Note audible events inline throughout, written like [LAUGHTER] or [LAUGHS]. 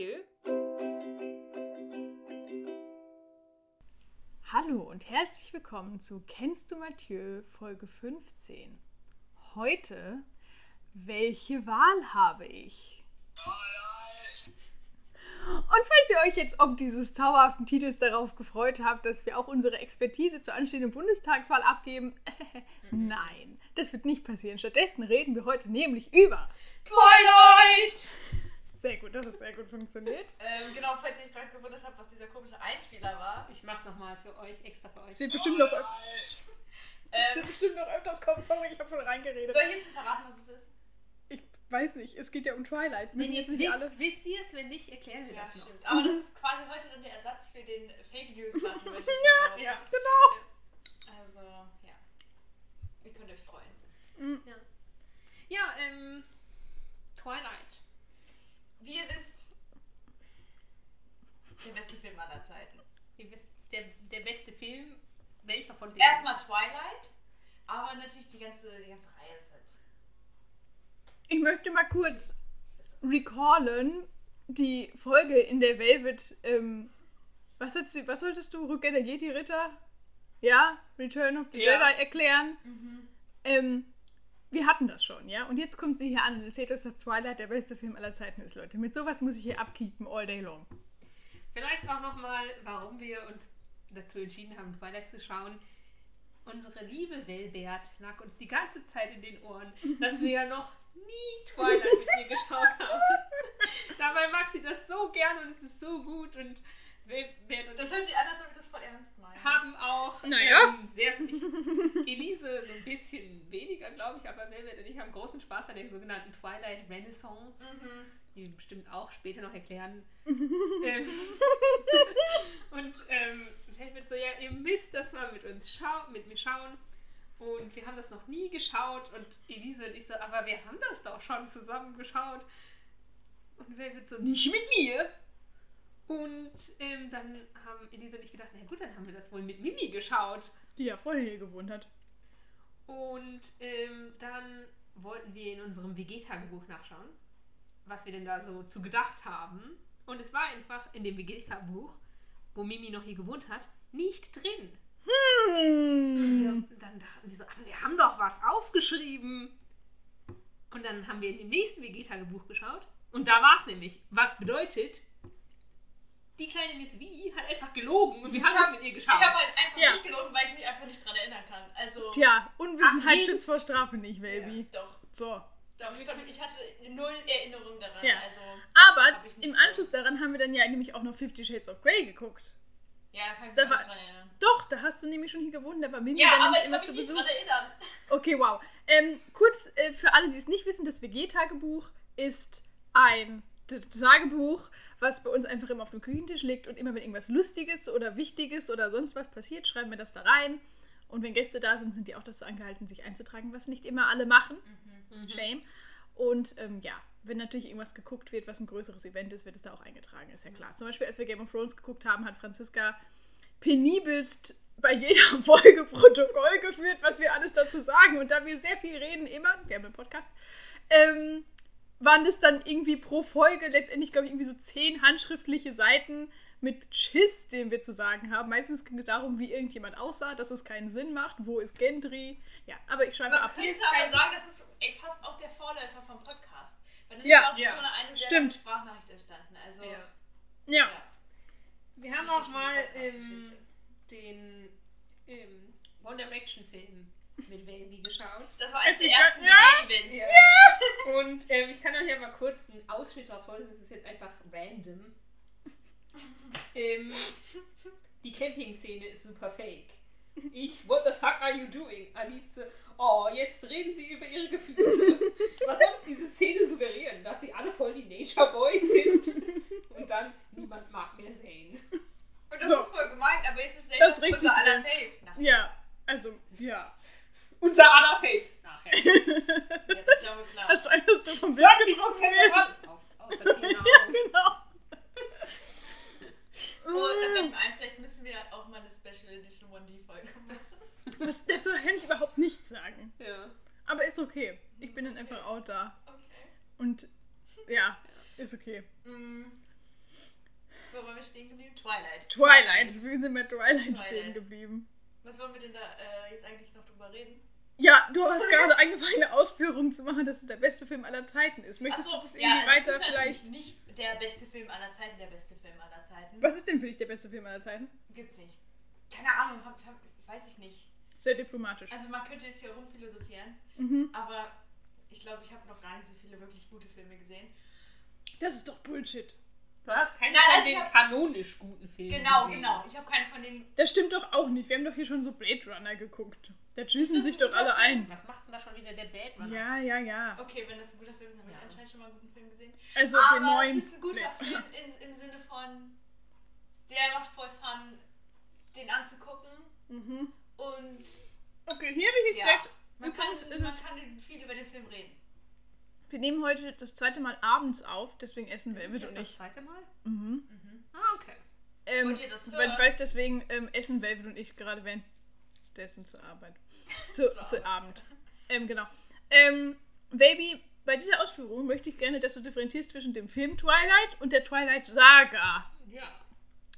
Mathieu. Hallo und herzlich willkommen zu Kennst du Mathieu Folge 15. Heute, welche Wahl habe ich? Und falls ihr euch jetzt ob dieses zauberhaften Titels darauf gefreut habt, dass wir auch unsere Expertise zur anstehenden Bundestagswahl abgeben, [LAUGHS] nein, das wird nicht passieren. Stattdessen reden wir heute nämlich über Twilight! Sehr gut, das hat sehr gut funktioniert. [LAUGHS] Ähm, genau, falls ihr euch gerade gewundert habt, was dieser komische Einspieler war. Ich mach's nochmal für euch, extra für euch. Es wird bestimmt noch, öf [LAUGHS] es wird Ähm, bestimmt noch öfters kommen. Sorry, ich habe schon reingeredet. soll ich jetzt schon verraten, was es ist? Ich weiß nicht, es geht ja um Twilight. Müssen Wenn ihr jetzt es nicht wisst, alle. wisst ihr es, wenn nicht, erklären wir Ja, das noch. stimmt. Aber das ist quasi heute dann der Ersatz für den Fake News [LAUGHS] Ja. sagen. Ja. Genau. Also, ja. Ihr könnt euch freuen. Ja, ähm, Twilight. Wie ihr wisst, der beste Film aller Zeiten. Der, der beste Film, welcher von denen? Erstmal Twilight, aber natürlich die ganze, die ganze Reihe ist halt. Ich möchte mal kurz recallen die Folge in der Velvet. Ähm, was, hat sie, was solltest du, Rückkehr der Jedi-Ritter? Ja, Return of the Ja. Jedi erklären. Ähm, wir hatten das schon, ja? Und jetzt kommt sie hier an und erzählt uns, dass Twilight der beste Film aller Zeiten ist, Leute. Mit sowas muss ich hier abkeepen all day long. Vielleicht auch nochmal, warum wir uns dazu entschieden haben, Twilight zu schauen. Unsere liebe Welbert lag uns die ganze Zeit in den Ohren, dass wir ja noch nie Twilight mit ihr geschaut haben. [LAUGHS] Dabei mag sie das so gern und es ist so gut und Das hört sich an, als ob ich das voll ernst meine. haben auch Naja. ähm, sehr ich, Elise so ein bisschen weniger, glaube ich, aber Velvet und ich haben großen Spaß an der sogenannten Twilight Renaissance, Mhm. die wir bestimmt auch später noch erklären. [LAUGHS] ähm, und ähm, Velvet so, ja, ihr müsst das mal mit uns schauen, mit mir schauen. Und wir haben das noch nie geschaut und Elise und ich so, aber wir haben das doch schon zusammen geschaut. Und Velvet so, nicht mit mir. Und ähm, dann haben Elise und ich gedacht, na gut, dann haben wir das wohl mit Mimi geschaut. Die ja vorher hier gewohnt hat. Und ähm, dann wollten wir in unserem WG-Tagebuch nachschauen, was wir denn da so zu gedacht haben. Und es war einfach in dem WG-Tagebuch, wo Mimi noch hier gewohnt hat, nicht drin. Hm. Und dann dachten wir so, aber wir haben doch was aufgeschrieben. Und dann haben wir in dem nächsten WG-Tagebuch geschaut. Und da war es nämlich. Was bedeutet, die kleine Miss V hat einfach gelogen und wir Ich haben hab- das mit ihr Ich geschaut. habe halt einfach Ja. nicht gelogen, weil ich mich einfach nicht dran erinnern kann. Also. Tja, Unwissenheit Ach, schützt vor Strafe nicht, ja, Baby. doch. So. Doch, ich, ich hatte null Erinnerung daran. Ja. Also. Aber ich im. Anschluss daran haben wir dann ja nämlich auch noch Fifty Shades of Grey geguckt. Ja, da kann ich Da mich war- nicht dran erinnern. Doch, da hast du nämlich schon hier gewohnt, da war Mimi Ja, dann aber ich immer kann zu mich nicht Besuch. dran erinnern. Okay, wow. Ähm, kurz äh, für alle, die es nicht wissen, das WG-Tagebuch ist ein Tagebuch, was bei uns einfach immer auf dem Küchentisch liegt und immer wenn irgendwas Lustiges oder Wichtiges oder sonst was passiert, schreiben wir das da rein. Und wenn Gäste da sind, sind die auch dazu angehalten, sich einzutragen, was nicht immer alle machen. Shame. Und ähm, ja, wenn natürlich irgendwas geguckt wird, was ein größeres Event ist, wird es da auch eingetragen, ist ja klar. Zum Beispiel, als wir Game of Thrones geguckt haben, hat Franziska penibelst bei jeder [LAUGHS] Folge Protokoll geführt, was wir alles dazu sagen. Und da wir sehr viel reden, immer, wir haben einen Podcast, ähm, waren das dann irgendwie pro Folge letztendlich, glaube ich, irgendwie so zehn handschriftliche Seiten mit Schiss, den wir zu sagen haben. Meistens ging es darum, wie irgendjemand aussah, dass es keinen Sinn macht, wo ist Gendry. Ja, aber ich schreibe Man ab. könnte aber sagen, das ist ey, fast auch der Vorläufer vom Podcast. Weil das Ja. ist auch Ja. so eine, eine sehr Stimmt. Sprachnachricht entstanden. Also, Ja. Ja. ja. Wir haben auch mal ähm, den ähm, One Direction Film mit Baby geschaut. Das war eines Es der ersten ja- WG-Events. Und ähm, ich kann euch ja mal kurz einen Ausschnitt daraus vorlesen, das ist jetzt einfach random. ähm, die Camping-Szene ist super fake. Ich, what the fuck are you doing? Alice, oh, jetzt reden sie über ihre Gefühle. Was soll uns diese Szene suggerieren? Dass sie alle voll die Nature Boys sind. Und dann, niemand mag mehr Zane. Und das So. ist voll gemeint, aber es ist Das regt unser sich aller. Nach- Ja, also, ja. Unser aller Faith. Nachher. [LAUGHS] Ja, das ist ja wohl klar. Hast du einfach so vom Sitz 20% getroffen? der Basis auf, außer [LAUGHS] Tina. Ja, genau. Oh, da fällt mir ein, vielleicht müssen wir auch mal eine Special Edition 1D-Folge machen. Was, dazu kann ich überhaupt nichts sagen. Ja. Aber ist okay. Ich bin dann einfach out da. Okay. Und ja, ist okay. Mm. Wo waren wir stehen geblieben? Twilight. Twilight. Wir sind bei Twilight, Twilight. stehen geblieben. Was wollen wir denn da äh, jetzt eigentlich noch drüber reden? Ja, du hast gerade angefangen, eine Ausführung zu machen, dass es der beste Film aller Zeiten ist. Möchtest Achso, du das ja, irgendwie es weiter ist natürlich vielleicht... nicht der beste Film aller Zeiten, der beste Film aller Zeiten. Was ist denn für dich der beste Film aller Zeiten? Gibt's nicht. Keine Ahnung, hab, hab, weiß ich nicht. Sehr diplomatisch. Also man könnte jetzt hier rumphilosophieren, mhm. aber ich glaube, ich habe noch gar nicht so viele wirklich gute Filme gesehen. Das ist doch Bullshit. Du hast keinen Nein, von also ich den hab- kanonisch guten Filmen. Genau, gesehen. genau. Ich habe keinen von den. Das stimmt doch auch nicht. Wir haben doch hier schon so Blade Runner geguckt. Da schließen das sich doch alle Film? ein. Was macht denn da schon wieder der Runner? Ja, ja, ja. Okay, wenn das ein guter Film ist, habe ich Ja. anscheinend schon mal einen guten Film gesehen. Also den Aber neuen. es ist ein guter Film in, im Sinne von, der macht voll Fun, den anzugucken. Mhm. Und Okay, hier habe ich Ja. direkt. man kann, man kann viel über den Film reden. Wir nehmen heute das zweite Mal abends auf, deswegen essen wir Velvet das und das ich. zweite Mal? Mhm. Ah, okay. Ähm, Wollt ihr das soweit ich hören? weiß, deswegen ähm, essen Velvet und ich gerade währenddessen zur Arbeit. Zu, zu Abend. Ähm, genau. Ähm, Baby, bei dieser Ausführung möchte ich gerne, dass du differenzierst zwischen dem Film Twilight und der Twilight Saga. Ja.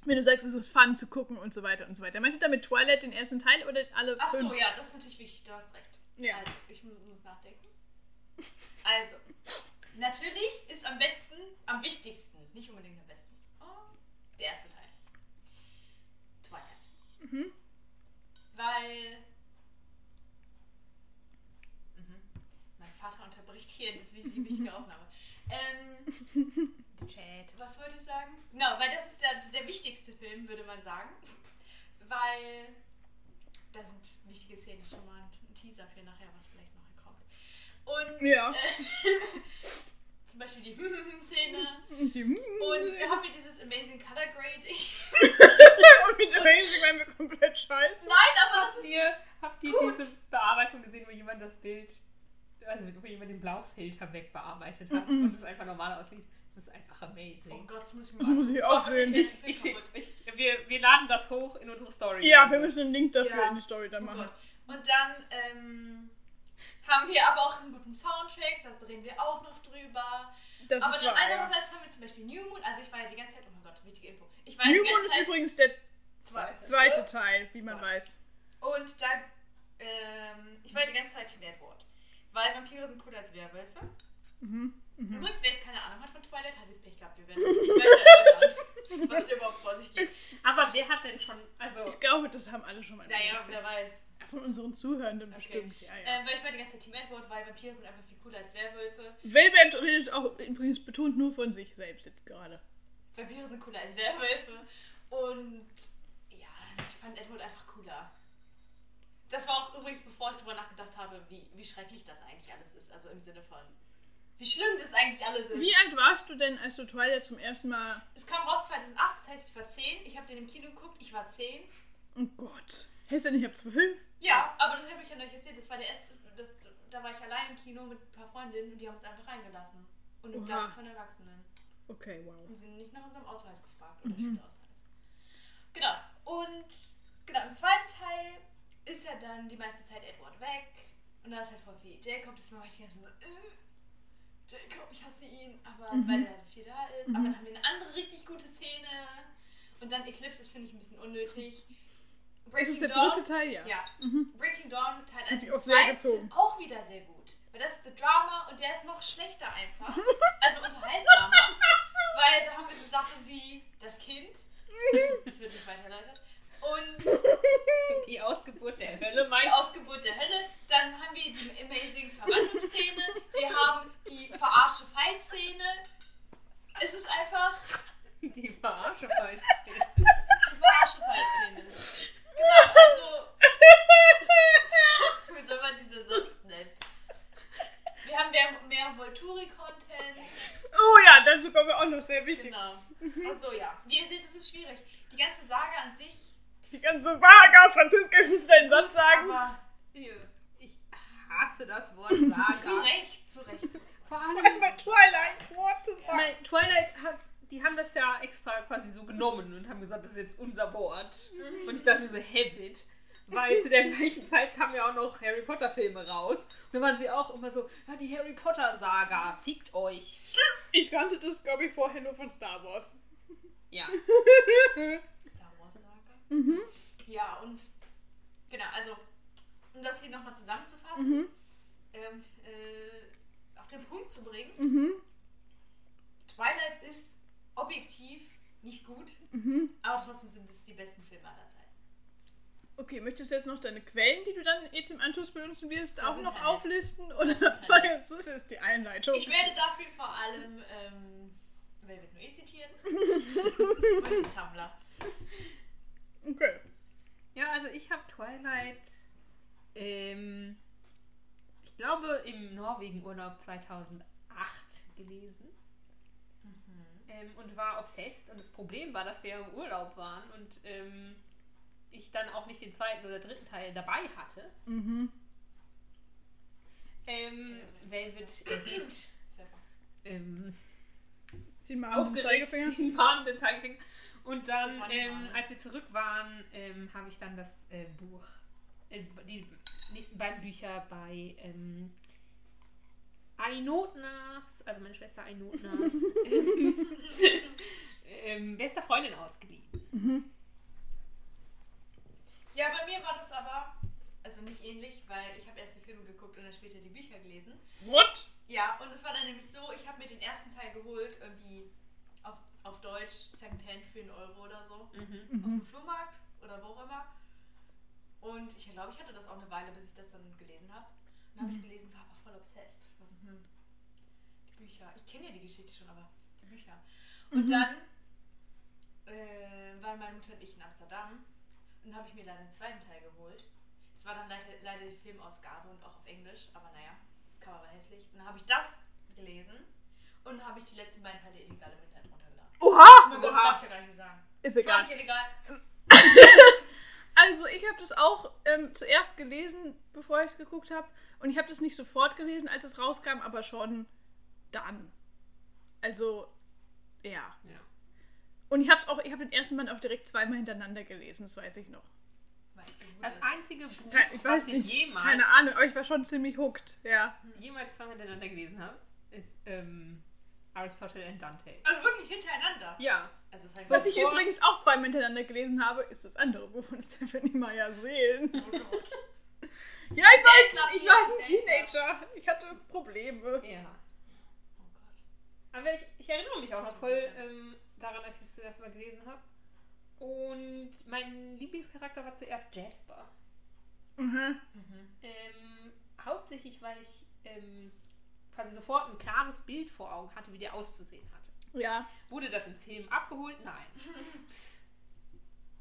Wenn du sagst, es ist fun zu gucken und so weiter und so weiter. Meinst du damit Twilight den ersten Teil oder alle Ach so, fünf? ja, das ist natürlich wichtig, du hast recht. Ja. Also, ich mu- muss nachdenken. Also, natürlich ist am besten, am wichtigsten, nicht unbedingt am besten, oh, der erste Teil. Twilight. Mhm. Weil. Mhm. Mein Vater unterbricht hier das, wi- die wichtige [LAUGHS] Aufnahme. Ähm, Chat. was wollte ich sagen? Genau, weil das ist der, der wichtigste Film, würde man sagen. Weil da sind wichtige Szenen schon mal ein Teaser für nachher, was vielleicht noch kommt. Und Ja. äh, [LAUGHS] zum Beispiel die Szene. Die- Und da haben wir dieses Amazing Color Grading. Und [LAUGHS] mit der Ranging waren wir komplett scheiße. Nein, aber das Habt ist. ihr, habt ihr gut. diese Bearbeitung gesehen, wo jemand das Bild, also wo jemand den Blaufilter wegbearbeitet hat und es einfach normal aussieht? Das ist einfach Oh amazing. Gott, das muss ich mir Das mal muss ich auch sehen. Ich, Ich, ich, ich, wir, wir laden das hoch in unsere Story. Ja, wir müssen einen Link dafür Ja. in die Story dann Oh machen. Und dann ähm, haben wir aber auch einen guten Soundtrack, da drehen wir auch noch drüber. Das aber ist dann wahr. Ja. andererseits haben wir zum Beispiel New Moon, also ich war ja die ganze Zeit, oh mein Gott, wichtige Info. Ich war ja New Moon ist Zeit übrigens der zweite. zweite Teil, wie man Gott. weiß. Und da, ähm, ich war ja die ganze Zeit Team Edward. Weil Vampire sind cooler als Werwölfe. Mhm. Mhm. Übrigens, wer jetzt keine Ahnung hat von Twilight, hat jetzt Pech gehabt. Wir werden erläutern, [LAUGHS] was hier überhaupt vor sich geht. Aber wer hat denn schon, also Ich glaube, das haben alle schon mal Naja, gehört. wer weiß. Von unseren Zuhörenden Okay. bestimmt. Ja, ja. Ähm, weil ich war die ganze Zeit Team Edward, weil Vampire sind einfach viel cooler als Werwölfe. Velvet redet auch übrigens betont nur von sich selbst jetzt gerade. Vampire sind cooler als Werwölfe. Und ja, ich fand Edward einfach cooler. Das war auch übrigens, bevor ich darüber nachgedacht habe, wie, wie schrecklich das eigentlich alles ist. Also im Sinne von, wie schlimm das eigentlich alles ist. Wie alt warst du denn, als du Twilight zum ersten Mal. Es kam raus 2008, das heißt, ich war 10. Ich habe den im Kino geguckt, ich war 10. Oh Gott. Heißt denn, ich hab zwölf? Ja, aber das habe ich ja euch erzählt. Das war der erste, das, da war ich allein im Kino mit ein paar Freundinnen und die haben uns einfach reingelassen. Und im. Garten von Erwachsenen. Okay, wow. Haben sie nicht nach unserem Ausweis gefragt oder Mhm. Schülerausweis. Genau. Und genau, im zweiten Teil ist ja dann die meiste Zeit Edward weg. Und da ist halt voll viel Jacob, deswegen war ich die ganze Zeit so, äh, Jacob, ich hasse ihn, aber Mhm. weil er so viel da ist. Mhm. Aber dann haben wir eine andere richtig gute Szene. Und dann Eclipse, das finde ich ein bisschen unnötig. Das ist der Dawn- dritte Teil, ja. Ja. Mhm. Breaking Dawn Teil 1 Hat sich und auch sehr 2 gezogen. sind auch wieder sehr gut. Weil das ist The Drama und der ist noch schlechter einfach. Also unterhaltsamer. [LAUGHS] weil da haben wir so Sachen wie das Kind. [LAUGHS] Das wird nicht weiter erläutert. Und die Ausgeburt der Hölle die meinst Ausgeburt der Hölle. Dann haben wir die amazing Verwandlungsszene. Wir haben die verarsche Fight-Szene. Es ist einfach Die Verarsche falsch. die verarsche Fight-Szene. Genau, also. Wie soll man diese sonst nennen? Wir haben mehr, mehr Volturi-Content. Oh ja, dazu kommen wir auch noch sehr wichtig. Genau. Achso, ja. Wie ihr seht, es ist schwierig. Die ganze Saga an sich. Die ganze Saga, Franziska, kannst du deinen Satz sagen? Aber Ich hasse das Wort Saga. [LAUGHS] zu Recht, zu Recht. Vor Vor allem allem, bei Twilight, what the fuck? weil Twilight hat, die haben das ja extra quasi so genommen und haben gesagt, das ist jetzt unser Wort. Und ich dachte mir so, Habit. Weil zu der gleichen Zeit kamen ja auch noch Harry Potter Filme raus. Und dann waren sie auch immer so, ja, die Harry Potter Saga, fickt euch. Ich kannte das, glaube ich, vorher nur von Star Wars. Ja. [LAUGHS] Saga. Ja, und genau, also um das hier nochmal zusammenzufassen und äh, auf den Punkt zu bringen, Mhm. Twilight ist objektiv nicht gut, aber trotzdem sind es die besten Filme aller Zeiten. Okay, möchtest du jetzt noch deine Quellen, die du dann jetzt im Anschluss benutzen wirst, Das auch noch Internet. auflisten? Oder weil so ist jetzt die Einleitung. Ich werde dafür vor allem ähm, Velvet Noir zitieren [LAUGHS] und Tumblr. Okay. Ja, also ich habe Twilight, ähm, ich glaube, im Norwegen-Urlaub 2008 gelesen. Ähm, und war obsessed. Und das Problem war, dass wir im Urlaub waren und ähm, ich dann auch nicht den zweiten oder dritten Teil dabei hatte. Mhm. Ähm, Velvet erhebt ähm, Den mal auf den aufgeregt Zeigefinger. den Zeigefinger. Und dann, ähm, mahnend. als wir zurück waren, ähm, habe ich dann das äh, Buch, äh, die nächsten beiden Bücher bei ähm, Ainotnas, also meine Schwester Ainotnas, [LAUGHS] ähm, ähm, bester Freundin ausgeliehen. Ja, bei mir war das aber also nicht ähnlich, weil ich habe erst die Filme geguckt und dann später die Bücher gelesen. What? Ja, und es war dann nämlich so, ich habe mir den ersten Teil geholt, irgendwie auf, Deutsch, Secondhand für einen Euro oder so, Mhm. auf dem Flohmarkt oder wo auch immer. Und ich glaube, ich hatte das auch eine Weile, bis ich das dann gelesen habe. Und habe ich es gelesen, war aber voll obsessed. War so, hm, die Bücher. Ich kenne ja die Geschichte schon, aber die Bücher. Und dann äh, waren meine Mutter und ich in Amsterdam und dann habe ich mir dann den zweiten Teil geholt. Es war dann leider, leider die Filmausgabe und auch auf Englisch, aber naja, das Cover war hässlich. Und dann habe ich das gelesen und dann habe ich die letzten beiden Teile illegal im Internet Oha! das darf ich ja gar nicht sagen. Ist Das egal. nicht illegal. [LAUGHS] Also ich habe das auch ähm, zuerst gelesen, bevor ich es geguckt habe. Und ich habe das nicht sofort gelesen, als es rauskam, aber schon dann. Also, ja. Ja. Und ich habe auch, ich habe den ersten Band auch direkt zweimal hintereinander gelesen, das weiß ich noch. Weißt du, wo Das das- einzige Buch, Ich weiß was ich nicht, jemals, keine Ahnung, aber ich war schon ziemlich hooked, ja. jemals zweimal hintereinander gelesen habe, ist ähm, Aristotle and Dante. Also wirklich hintereinander. Ja. Also das heißt, Was ich übrigens auch zweimal hintereinander gelesen habe, ist das andere Buch von [LAUGHS] Stephanie Meyer Seelen. Oh Gott. Ja, ich war, Fanclub, ich war ein ein Teenager. Ich hatte Probleme. Ja. Oh Gott. Aber ich, ich erinnere mich auch Das noch voll ähm, daran, als ich es zuerst mal gelesen habe. Und mein Lieblingscharakter war zuerst Jasper. Mhm. Ähm, hauptsächlich, weil ich ähm, quasi sofort ein klares Bild vor Augen hatte, wie der auszusehen hatte. Ja. Wurde das im Film abgeholt? Nein.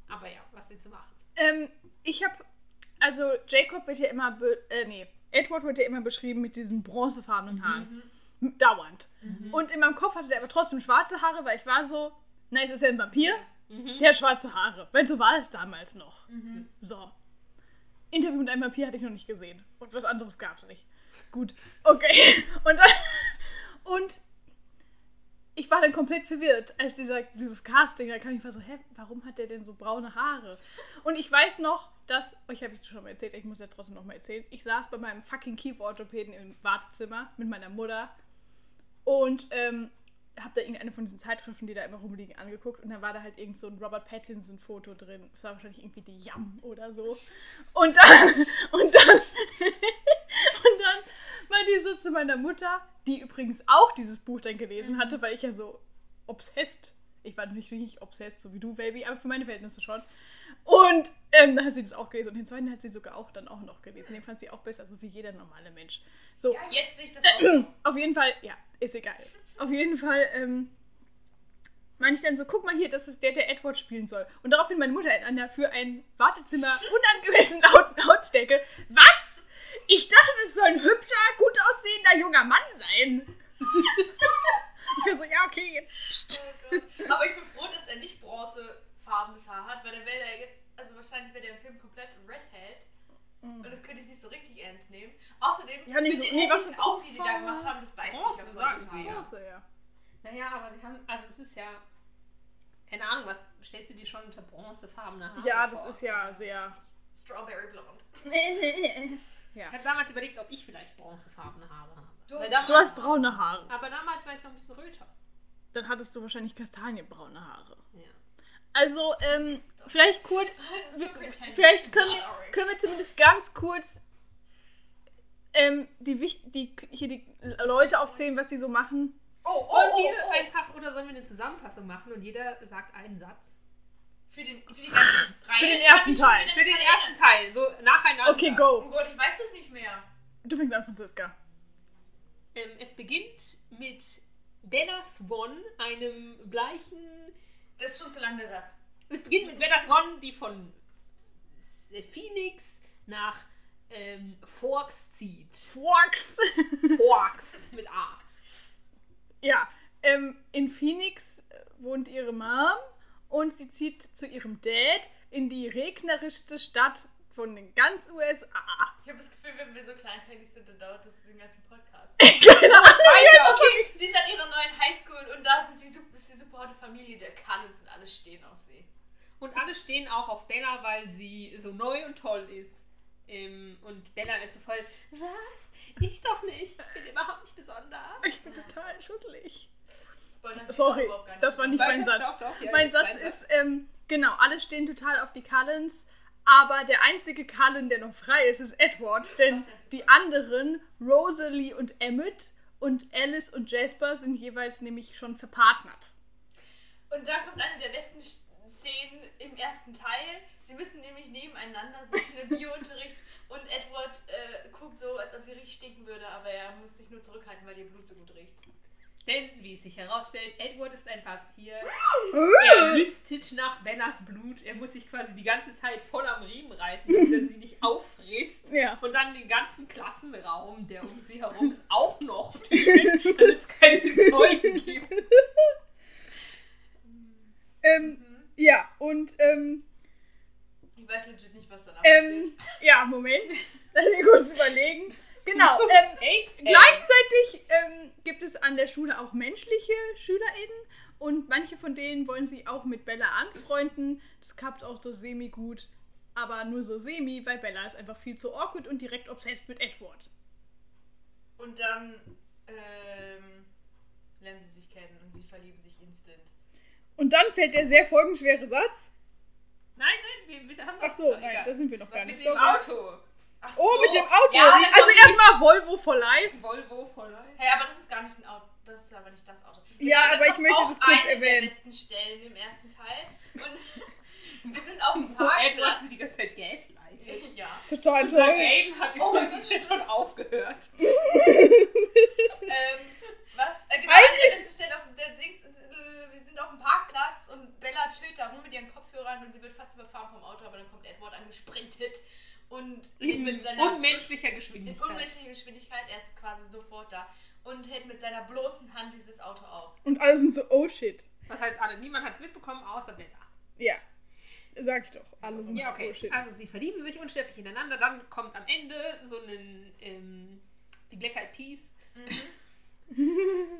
Aber ja, was willst du machen? Ähm, ich habe, also Jacob wird ja immer, äh, nee, Edward wird ja immer beschrieben mit diesen bronzefarbenen Haaren. M- Dauernd. Und in meinem Kopf hatte der aber trotzdem schwarze Haare, weil ich war so, na, es ist ja ein Vampir, der hat schwarze Haare. Weil so war es damals noch. So. Interview mit einem Vampir hatte ich noch nicht gesehen. Und was anderes gab es nicht. Gut. Okay. [LAUGHS] Und dann, und ich war dann komplett verwirrt, als dieser, dieses Casting, da kam ich war so, hä, warum hat der denn so braune Haare? Und ich weiß noch, dass, ich habe ich schon mal erzählt, ich muss jetzt trotzdem noch mal erzählen, ich saß bei meinem fucking Kieferorthopäden im Wartezimmer mit meiner Mutter und ähm, habe da irgendeine von diesen Zeitschriften, die da immer rumliegen, angeguckt und da war da halt irgend so ein Robert Pattinson-Foto drin. Das war wahrscheinlich irgendwie die Yam oder so. Und dann, [LAUGHS] und dann, [LAUGHS] und dann meinte ich so zu meiner Mutter, die übrigens auch dieses Buch dann gelesen hatte, weil ich ja so obsessed, ich war nicht wirklich obsessed, so wie du, Baby, aber für meine Verhältnisse schon. Und ähm, dann hat sie das auch gelesen und den zweiten hat sie sogar auch dann auch noch gelesen. Den fand sie auch besser, so wie jeder normale Mensch. So, Ja, jetzt sehe ich das auch [CLEARS THROAT] auf jeden Fall, ja, ist egal. Auf jeden Fall, ähm, meine ich dann so, guck mal hier, das ist der, der Edward spielen soll. Und daraufhin meine Mutter in einer für ein Wartezimmer unangemessen lauten Lautstärke. Was? Ich dachte, das soll ein hübscher, gut aussehender junger Mann sein. [LAUGHS] ich war so, ja, okay. Oh. Aber ich bin froh, dass er nicht bronzefarbenes Haar hat, weil dann wäre er jetzt, also wahrscheinlich wäre der im Film komplett Redhead. Und das könnte ich nicht so richtig ernst nehmen. Außerdem, Ja, nicht mit so- den nee, was hässlichen Augen, die die da gemacht haben, das beißt Bronze, sich sagen sie ja. So, ja. Naja, aber sie haben, also es ist ja, keine Ahnung, was stellst du dir schon unter bronzefarbene Haare Ja, vor? das ist ja sehr. Strawberry Blonde. [LAUGHS] ja. Ich habe damals überlegt, ob ich vielleicht bronzefarbene Haare habe. Du damals, Du hast braune Haare. aber damals war ich noch ein bisschen röter. dann hattest du wahrscheinlich kastanienbraune Haare. Ja. Also, ähm, vielleicht kurz, [LAUGHS] vielleicht können wir, können wir zumindest ganz kurz ähm, die, die, hier die Leute aufzählen, was die so machen. Oh, oh, Wollen oh, wir oh. einfach, oder sollen wir eine Zusammenfassung machen und jeder sagt einen Satz? Für den, für die ganze Reihe. Für den ersten Teil. Für den ersten Teil, so nacheinander. Okay, Oh go. Gott, ich weiß das nicht mehr. Du fängst an, Franziska. Ähm, es beginnt mit Bella Swan, einem bleichen. Das ist schon zu lang der Satz. Es beginnt mit Bella Swan, die von Phoenix nach ähm, Forks zieht. Fox. [LAUGHS] Forks mit A. ja, ähm, in Phoenix wohnt ihre Mom und sie zieht zu ihrem Dad in die regnerischste Stadt von den ganz USA. Ich habe das Gefühl, wenn wir so kleinteilig sind, dann dauert das den ganzen Podcast. [LAUGHS] genau. Weiter. Okay, sie ist an ihrer neuen Highschool und da sind sie super, ist die super harte Familie der Cullens und alle stehen auf sie. Und alle stehen auch auf Bella, weil sie so neu und toll ist. Ähm, und Bella ist so voll, was? Ich doch nicht. Ich bin überhaupt nicht besonders. Ich bin total schusselig. Ist Sorry, das war nicht mein Doch, Satz. doch, ja, mein das ist Satz ist, ähm, genau, alle stehen total auf die Cullens, aber der einzige Cullen, der noch frei ist, ist Edward, denn die anderen, Rosalie und Emmett und Alice und Jasper, sind jeweils nämlich schon verpartnert. Und dann kommt eine der besten Szenen im ersten Teil. Sie müssen nämlich nebeneinander sitzen im Biounterricht [LAUGHS] und Edward äh, guckt so, als ob sie richtig stinken würde, aber er muss sich nur zurückhalten, weil ihr Blut so gut riecht. Denn, wie es sich herausstellt, Edward ist ein Vampir. Er lüstet nach Bellas Blut. Er muss sich quasi die ganze Zeit voll am Riemen reißen, damit er sie nicht [LAUGHS] auffrisst. Ja. Und dann den ganzen Klassenraum, der um sie herum ist, auch noch tötet, [LAUGHS] damit es keine Zeugen gibt. [LAUGHS] Ähm, ja, und, ähm, Ich weiß legit nicht, was danach ähm, ja, Moment, lass mich kurz überlegen. Genau, So ähm, fake. Gleichzeitig ähm, gibt es an der Schule auch menschliche SchülerInnen und manche von denen wollen sich auch mit Bella anfreunden. Das klappt auch so semi-gut, aber nur so semi, weil Bella ist einfach viel zu awkward und direkt obsessed mit Edward. Und dann ähm, lernen sie sich kennen und sie verlieben sich instant. Und dann fällt der sehr folgenschwere Satz. Nein, nein, wir, wir haben Ach das. so, Ah, nein, da sind wir noch Was gar nicht. dem Im Sorry. Auto. Ach Oh, mit dem Auto. Ja, also erstmal Volvo for Life. Volvo voller. Hey, aber das ist gar nicht ein Auto. Das ist aber nicht das Auto. Ja, da aber ich möchte das kurz erwähnen. der besten Stellen im ersten Teil. Und [LAUGHS] wir sind auf dem [LAUGHS] Wo Edward Parkplatz. sie die ganze Zeit gaslightet. Ja. Total toll. Game hat Oh, übrigens jetzt [LAUGHS] schon aufgehört. Ähm, was? Äh, genau, Eigentlich- der besten Stellen auf der Dings. äh, Wir sind auf dem Parkplatz und Bella chillt da rum mit ihren Kopfhörern und sie wird fast überfahren vom Auto, aber dann kommt Edward angesprintet und In mit seiner unmenschlicher in Geschwindigkeit. unmenschlicher Geschwindigkeit, er ist quasi sofort da und hält mit seiner bloßen Hand dieses Auto auf. Und alle sind so, oh shit. Das heißt, alle, niemand hat es mitbekommen, außer Bella. Ja, sag ich doch. Alle sind Ja, so, okay. oh shit. Also sie verlieben sich unsterblich ineinander. Dann kommt am Ende so ein ähm, die Black Eyed Peas. [LAUGHS]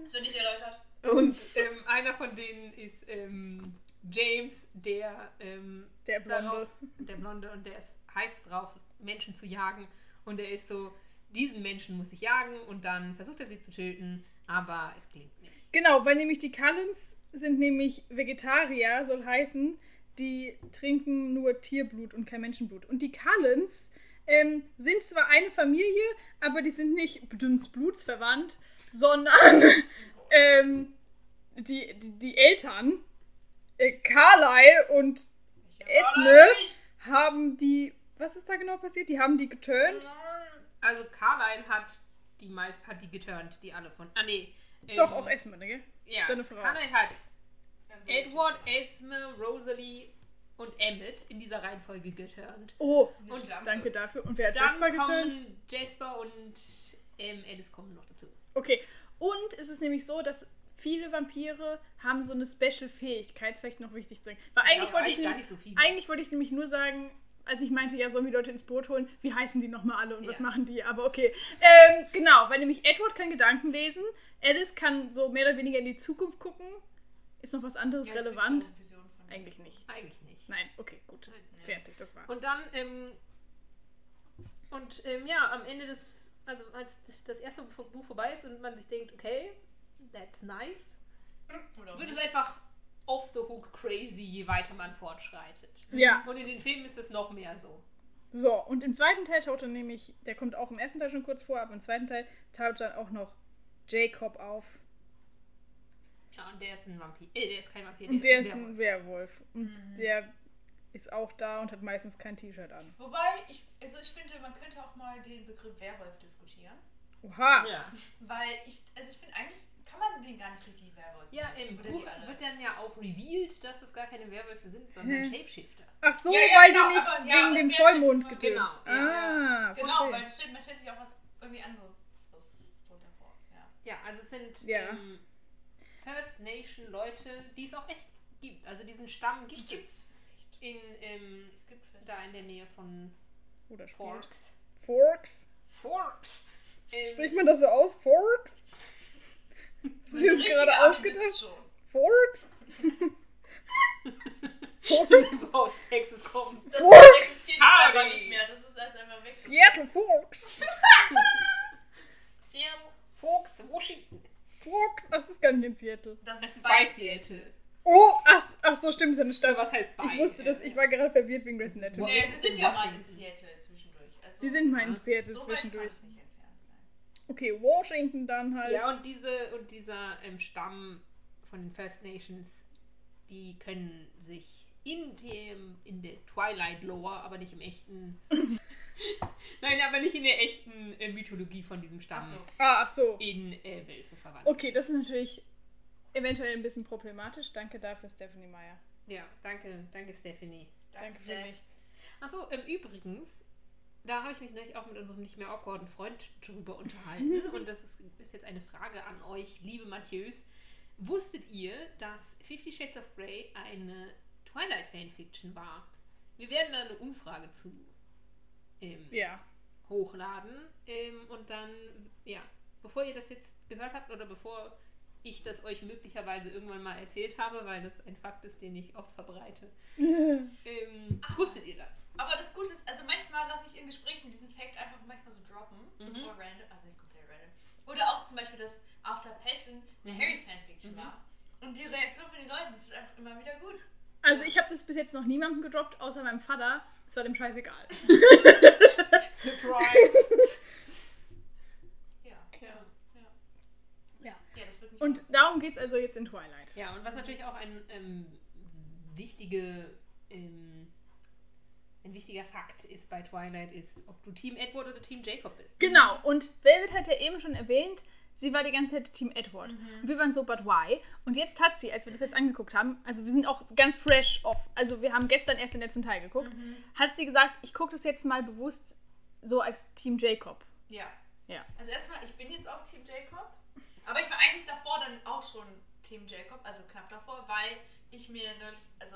Das wird nicht erläutert. Und ähm, einer von denen ist ähm, James, der ähm, Der Blonde. darauf, der Blonde und der ist heiß drauf, Menschen zu jagen. Und er ist so, diesen Menschen muss ich jagen und dann versucht er sie zu töten, aber es gelingt nicht. Genau, weil nämlich die Cullens sind nämlich Vegetarier, soll heißen, die trinken nur Tierblut und kein Menschenblut. Und die Cullens ähm, sind zwar eine Familie, aber die sind nicht dünns blutsverwandt, sondern [LAUGHS] ähm, die, die, die Eltern, äh, Carlyle und Esme, haben die. Was ist da genau passiert? Die haben die geturnt. Also Carline hat die meist hat die geturnt, die alle von. Ah nee. ähm, Doch, auch Esme, ne? gell? Ja, seine Frau. Carline hat Edward, Esme, Rosalie und Emmett in dieser Reihenfolge geturnt. Oh, Und danke dafür. Und wer hat Jasper geturnt? Jasper und ähm, Alice kommen noch dazu. Okay, und es ist nämlich so, dass viele Vampire haben so eine Special-Fähigkeit, vielleicht noch wichtig zu sagen. Weil eigentlich, Ja, wollte ich, eigentlich nem- nicht so eigentlich wollte ich nämlich nur sagen, als ich meinte, ja, sollen wir Leute ins Boot holen, wie heißen die nochmal alle und was Ja. machen die? Aber okay. Ähm, genau, weil nämlich Edward kann Gedanken lesen, Alice kann so mehr oder weniger in die Zukunft gucken. Ist noch was anderes Ja, relevant? Eigentlich nicht. Eigentlich nicht. Nein, okay, gut. Nein, nein. Fertig, das war's. Und dann, ähm, und ähm, ja, am Ende des, also als das, das erste Buch vorbei ist und man sich denkt, okay, that's nice, Oder wird es einfach off the hook crazy, je weiter man fortschreitet. Ja. Und in den Filmen ist es noch mehr so. So, und im zweiten Teil taucht dann nämlich, der kommt auch im ersten Teil schon kurz vor, aber im zweiten Teil taucht dann auch noch Jacob auf. Ja, und der ist ein Vampir. Äh, der ist kein Vampir. Und der ist Werwolf. ein Werwolf. Und der ist auch da und hat meistens kein T-Shirt an. Wobei, ich, also ich finde, man könnte auch mal den Begriff Werwolf diskutieren. Oha! Ja. Weil ich, also ich finde eigentlich, kann man den gar nicht richtig Werwolf Ja, im Oder Buch die alle. wird dann ja auch revealed, dass es gar keine Werwölfe sind, sondern Hä? Shapeshifter. Ach so, Ja, ja, weil genau, die nicht aber- ja, wegen dem es wäre halt Vollmond immer- gedöns. Genau, ja, ah, Genau, verstehe. weil das steht, man stellt sich auch was irgendwie anderes drunter vor. Ja. Ja, also es sind Ja. ähm, First Nation Leute, die es auch echt gibt. Also diesen Stamm gibt es in, ähm, Es gibt Fest. da in der Nähe von Oder spielt. Forks. Forks? Forks. Ähm, Spricht man das so aus? Forks? Hast du das gerade ausgedacht? schon. Forks? das Forks? [LAUGHS] aus Texas kommt. Das Forks! Wort existiert jetzt einfach nicht mehr. Das ist erst einmal weg. Seattle Forks. [LAUGHS] Seattle. Forks, Washington. Forks? Ach, das ist gar nicht in Seattle. Das Das ist bei Seattle. Oh, ach, ach so, stimmt, seine Stadt. Was heißt bei? Ich wusste das, ich war gerade verwirrt wegen Grey's Anatomy. Nee, es sie sind in ja mal in Seattle zwischendurch. Also, Sie sind mal in. Seattle so weit zwischendurch. kann nicht sein. Okay, Washington dann halt. Ja, und diese und dieser ähm, Stamm von den First Nations, die können sich in dem in der Twilight Lore, aber nicht im echten. [LAUGHS] Nein, aber nicht in der echten äh, Mythologie von diesem Stamm Achso. Ah, ach so. in äh, Wölfe verwandeln. Okay, das ist natürlich eventuell ein bisschen problematisch. Danke dafür, Stephanie Meyer. Ja, danke, danke Stephanie. Danke für Steph. nichts. Achso, ähm, übrigens, da habe ich mich neulich auch mit unserem nicht mehr awkwarden Freund drüber unterhalten. [LAUGHS] und das ist, ist jetzt eine Frage an euch, liebe Mathieu's. Wusstet ihr, dass Fifty Shades of Grey eine Twilight-Fanfiction war? Wir werden da eine Umfrage zu ähm, Ja. hochladen. Ähm, und dann, ja, bevor ihr das jetzt gehört habt oder bevor ich das euch möglicherweise irgendwann mal erzählt habe, weil das ein Fakt ist, den ich oft verbreite, [LAUGHS] ähm, wusstet ihr das? Aber das Gute ist, also manchmal lasse ich in Gesprächen diesen Fact einfach manchmal so droppen. So Mhm. voll random, also nicht komplett random. Oder auch zum Beispiel, dass After Passion eine Mhm. Harry-Fanfiction Mhm. war. Und die Reaktion von den Leuten, das ist einfach immer wieder gut. Also ich habe das bis jetzt noch niemandem gedroppt, außer meinem Vater. Es war dem scheißegal. [LAUGHS] Surprise! [LAUGHS] Ja. ja. Ja. Ja, das wird mich Und darum geht es also jetzt in Twilight. ja, und was natürlich auch ein ähm, wichtige, ähm, ein wichtiger Fakt ist bei Twilight, ist, ob du Team Edward oder Team Jacob bist. Genau, und Velvet hat ja eben schon erwähnt, sie war die ganze Zeit Team Edward. Und wir waren so, but why? Und jetzt hat sie, als wir das jetzt angeguckt haben, also wir sind auch ganz fresh off, also wir haben gestern erst den letzten Teil geguckt, hat sie gesagt, ich gucke das jetzt mal bewusst so als Team Jacob. Ja. Ja. Also erstmal, ich bin jetzt auch Team Jacob. Aber ich war eigentlich davor dann auch schon Team Jacob, also knapp davor, weil ich mir neulich, also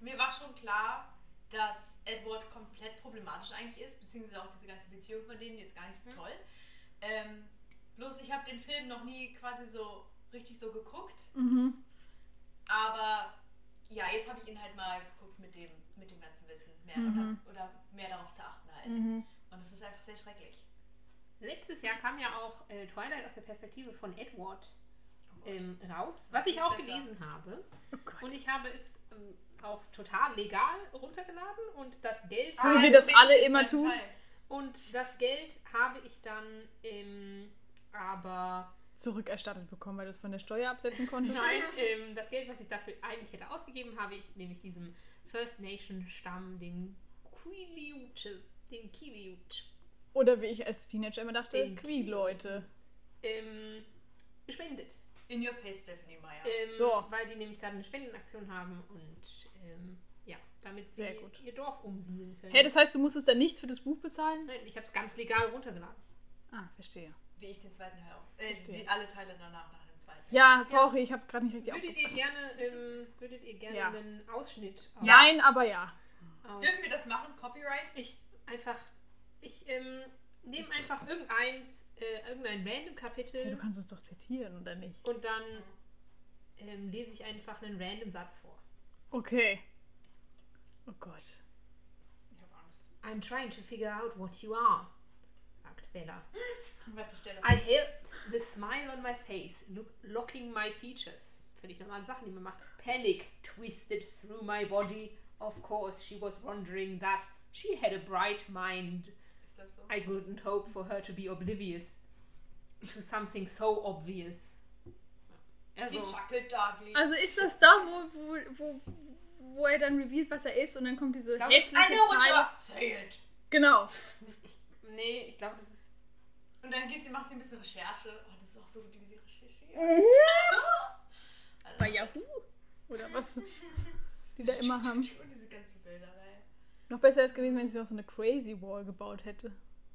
mir war schon klar, dass Edward komplett problematisch eigentlich ist, beziehungsweise auch diese ganze Beziehung von denen jetzt gar nicht so Mhm. toll. Ähm, bloß ich habe den Film noch nie quasi so richtig so geguckt. Mhm. Aber ja, jetzt habe ich ihn halt mal geguckt mit dem, mit dem ganzen Wissen mehr Mhm. oder, oder mehr darauf zu achten halt. Mhm. Und es ist einfach sehr schrecklich. Letztes Jahr kam ja auch äh, Twilight aus der Perspektive von Edward Oh ähm, raus, was ich auch Besser. gelesen habe. Oh. Und ich habe es ähm, auch total legal runtergeladen und das Geld So wie wir das alle immer tun. Teil. und das Geld habe ich dann ähm, aber Zurückerstattet bekommen, weil du es von der Steuer absetzen konntest. nein, ähm, das Geld, was ich dafür eigentlich hätte ausgegeben, habe ich nämlich diesem First Nation Stamm, den Quileute, den Kiliute, Oder wie ich als Teenager immer dachte, Den Qui-Leute. ähm, gespendet. In your face, Stephanie Meyer. Ähm, So. Weil die nämlich gerade eine Spendenaktion haben und ähm, ja, damit sie Sehr gut. ihr Dorf umsiedeln können. Hä, das heißt, du musstest dann nichts für das Buch bezahlen? Nein, ich habe es ganz legal runtergeladen. Ah, verstehe. Wie ich den zweiten Teil auch. Äh, die, alle Teile danach nach dem zweiten. Ja, sorry, ich habe gerade nicht richtig Würdet ihr aufgepasst. gerne, ähm, würdet ihr gerne Ja. einen Ausschnitt aus, Nein, aber ja. aus Dürfen wir das machen? Copyright? Ich einfach, ich ähm, nehme einfach irgendeins, äh, irgendein random Kapitel du kannst es doch zitieren, oder nicht? und dann ähm, lese ich einfach einen random Satz vor. Okay. Oh Gott. Ich habe Angst. I'm trying to figure out what you are, sagt Bella. Was ist der I held the smile on my face, look, locking my features. völlig normale Sachen, die man macht. Panic twisted through my body. Of course, she was wondering that. She had a bright mind. Das so? I couldn't hope for her to be oblivious to something so obvious. Die Also. Also ist das da, wo, wo, wo, wo er dann revealed, was er ist und dann kommt diese glaub, hässliche I know what Zeile. Say it. Genau. nee, ich glaube, das ist. Und dann geht sie, macht sie ein bisschen Recherche. Oh, das ist auch so gut, wie sie recherchiert. [LAUGHS] Bei Yahoo. Oder was die da immer haben. [LAUGHS] Und diese ganzen Bilder, ey. Noch besser wäre es gewesen, wenn sie noch so eine Crazy Wall gebaut hätte.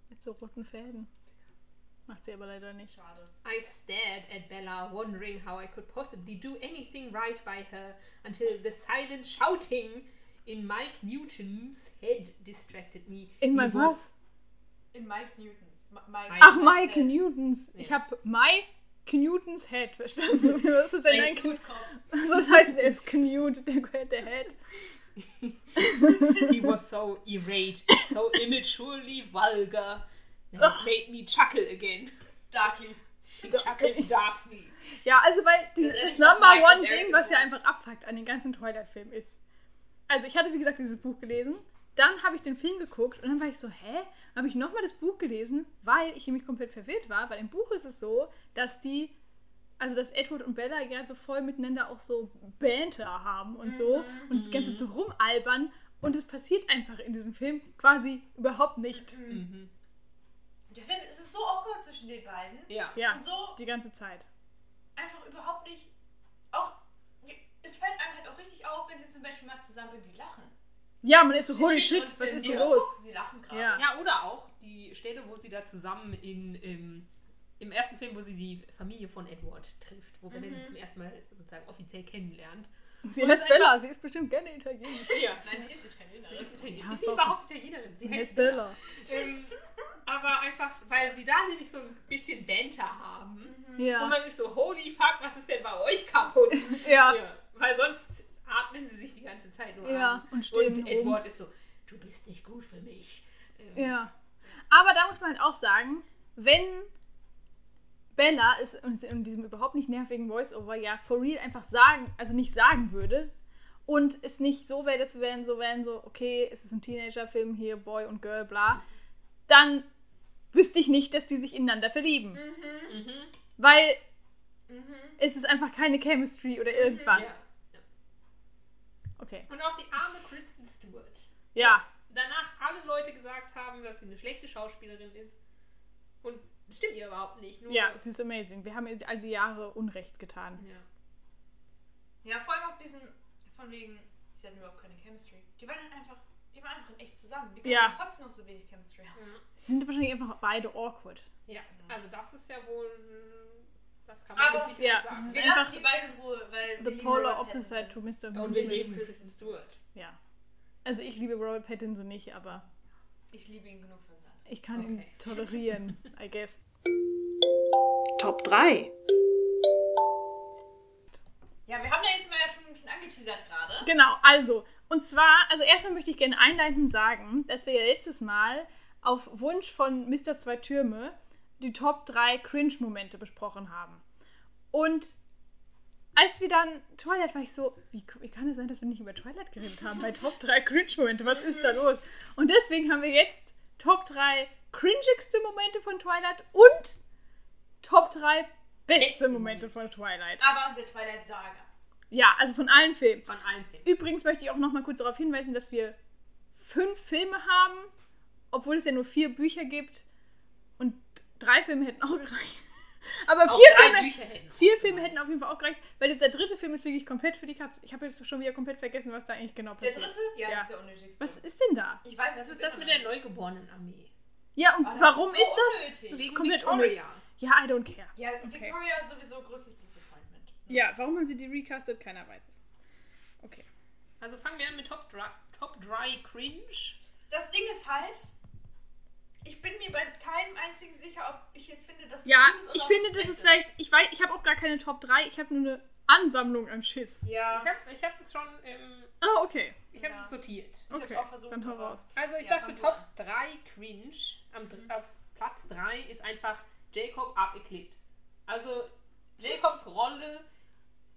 Mit so roten Fäden. Macht sie aber leider nicht. Schade. I stared at Bella, wondering how I could possibly do anything right by her until the silent shouting in Mike Newton's head distracted me. In mein was-? In Mike Newtons. Ma- Mike Ach, Mike Head. Newtons. Ich habe Mike Newtons Head verstanden. [LAUGHS] Was ist denn ein Knut? So heißt er ist Knut, der gehört der Head. [LAUGHS] he was so irate, so immaturely vulgar, that it made me chuckle again. Darkly. He chuckled darkly. Ja, also weil Das das Number Mike One Ding, was ja einfach abfuckt an den ganzen Twilight-Filmen ist. Also ich hatte, wie gesagt, dieses Buch gelesen. Dann habe ich den Film geguckt und dann war ich so, hä? Habe ich nochmal das Buch gelesen, weil ich nämlich komplett verwirrt war. Weil im Buch ist es so, dass die, also dass Edward und Bella ja so voll miteinander auch so Banter haben und so. Und das Ganze so rumalbern. Und es passiert einfach in diesem Film quasi überhaupt nicht. Der Film es ist so awkward zwischen den beiden. Ja. Ja, Und so die ganze Zeit. einfach überhaupt nicht. Auch. Es fällt einem halt auch richtig auf, wenn sie zum Beispiel mal zusammen irgendwie lachen. Ja, man ist so, holy shit, was ist hier los? Sie lachen gerade. Ja. Ja, oder auch die Stelle, wo sie da zusammen in, im, im ersten Film, wo sie die Familie von Edward trifft, wo wir den zum ersten Mal sozusagen offiziell kennenlernt. Sie heißt Bella, sie ist bestimmt gerne italienisch. [LAUGHS] Ja. Nein, sie ist Italienerin. Ist, Italienerin. Ja, ist sie überhaupt Italienerin? Sie Sie heißt heißt Bella. Ähm, aber einfach, weil sie da nämlich so ein bisschen Banter haben. Und Ja. man ist so, holy fuck, was ist denn bei euch kaputt? [LAUGHS] Ja. Ja, weil sonst atmen sie sich die ganze Zeit nur Ja, an. und stehen und rum. Edward ist so, du bist nicht gut für mich. Ähm, Ja. Aber da muss man halt auch sagen, wenn Bella uns in diesem überhaupt nicht nervigen Voice-Over ja for real einfach sagen, also nicht sagen würde und es nicht so wäre, dass wir wären so wären so, okay, es ist ein Teenager-Film hier, Boy und Girl, bla, dann wüsste ich nicht, dass die sich ineinander verlieben. Mhm. Weil es ist einfach keine Chemistry oder irgendwas. Ja. Okay. Und auch die arme Kristen Stewart. Ja. Danach alle Leute gesagt haben, dass sie eine schlechte Schauspielerin ist. Und das stimmt ihr überhaupt nicht. Nur, Ja, es ist amazing. Wir haben ihr all die Jahre Unrecht getan. Ja. Ja, vor allem auch diesen, von wegen, sie hatten überhaupt keine Chemistry. Die waren halt einfach, die waren einfach in echt zusammen. Wie können Ja. trotzdem noch so wenig Chemistry haben? Sie sind wahrscheinlich einfach beide awkward. Ja, also das ist ja wohl. Das kann man Aber- Sicherheit ja, sagen. Wir lassen die beiden in Ruhe, weil The wir lieben polar opposite to Mr. Und wir leben Kristen Stewart. Ja. Also ich liebe Robert Pattinson nicht, aber Ich liebe ihn genug für uns alle. ich kann ihn Okay. tolerieren, I guess. [LAUGHS] Top 3. Ja, wir haben da jetzt mal ja schon ein bisschen angeteasert gerade. Genau, also, und zwar, also erstmal möchte ich gerne einleitend sagen, dass wir ja letztes Mal auf Wunsch von Mr. Zwei Türme die Top 3 Cringe-Momente besprochen haben. Und als wir dann Twilight war ich so, wie, wie kann es sein, dass wir nicht über Twilight geredet haben bei Top 3 Cringe-Momente? Was ist da los? Und deswegen haben wir jetzt Top 3 cringigste Momente von Twilight und Top 3 beste Momente von Twilight. Aber der Twilight Saga. Ja, also von allen Filmen. Von allen Filmen. Übrigens möchte ich auch noch mal kurz darauf hinweisen, dass wir fünf Filme haben, obwohl es ja nur vier Bücher gibt. Und drei Filme hätten auch gereicht. [LAUGHS] Aber Auch vier drei Filme, Bücher hätten. vier Filme hätten auf jeden Fall auch gereicht, weil jetzt der dritte Film ist wirklich komplett für die Katze. Ich habe jetzt schon wieder komplett vergessen, was da eigentlich genau Der passiert. dritte? Ja, Ja. das ist der unnötigste. Was ist denn da? Ich weiß, Das es ist das mit der. Neugeborenen-Armee. Ja, und Oh, das warum ist ist, so das? unnötig. Das ist Wegen komplett Victoria. unnötig. Ja, I don't care. Ja, Victoria ist sowieso größtes Disappointment. Ja, warum haben sie die recastet? Keiner weiß es. Okay. Also fangen wir an mit Top 3, Top 3 Cringe. Das Ding ist halt, ich bin mir bei keinem einzigen sicher, ob ich jetzt finde, dass es Ja, gut ist oder ich ob finde, es das schlecht ist vielleicht, ich weiß, ich habe auch gar keine Top 3, ich habe nur eine Ansammlung an Schiss. Ja, Ich habe ich hab das schon, ähm, Ah, okay. ich habe Ja. das sortiert. ich Okay, auch versucht. dann hau raus. Also ich Ja, dachte, Top an. 3 Cringe am, dr- auf Platz 3 ist einfach Jacob ab Eclipse. Also Jacobs Rolle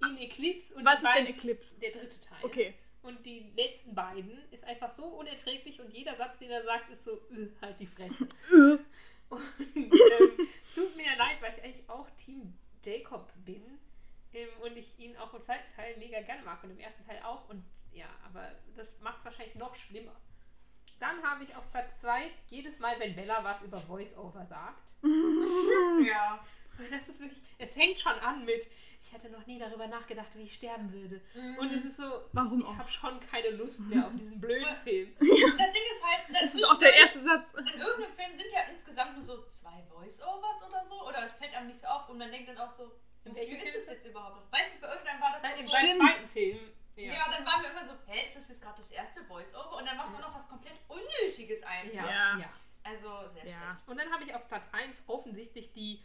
in Eclipse und Was ist denn Eclipse? Der dritte Teil. Okay. Und die letzten beiden ist einfach so unerträglich und jeder Satz, den er sagt, ist so, "Äh, halt die Fresse. [LAUGHS] Äh. Und ähm, es tut mir ja leid, weil ich eigentlich auch Team Jacob bin ähm, und ich ihn auch im zweiten Teil mega gerne mag und im ersten Teil auch. Und ja, aber das macht es wahrscheinlich noch schlimmer. Dann habe ich auf Platz 2 jedes Mal, wenn Bella was über Voice-Over sagt. [LAUGHS] Ja. Das ist wirklich, es fängt schon an mit, ich hatte noch nie darüber nachgedacht, wie ich sterben würde. Und es ist so, Warum ich habe schon keine Lust mehr auf diesen blöden Film. [LAUGHS] Das Ding ist halt, Das ist auch der erste Satz. In irgendeinem Film sind ja insgesamt nur so zwei Voice-Overs oder so. Oder es fällt einem nicht so auf und man denkt dann auch so, wofür welchem ist es jetzt überhaupt noch? Weiß nicht, bei irgendeinem war das Nein, doch im so. Stimmt. zweiten Film. Ja. Ja, dann waren wir irgendwann so, hä, ist das jetzt gerade das erste Voice-Over? Und dann war es auch noch was komplett Unnötiges einfach. Ja. Ja. ja. Also sehr Ja. schlecht. Und dann habe ich auf Platz 1 offensichtlich die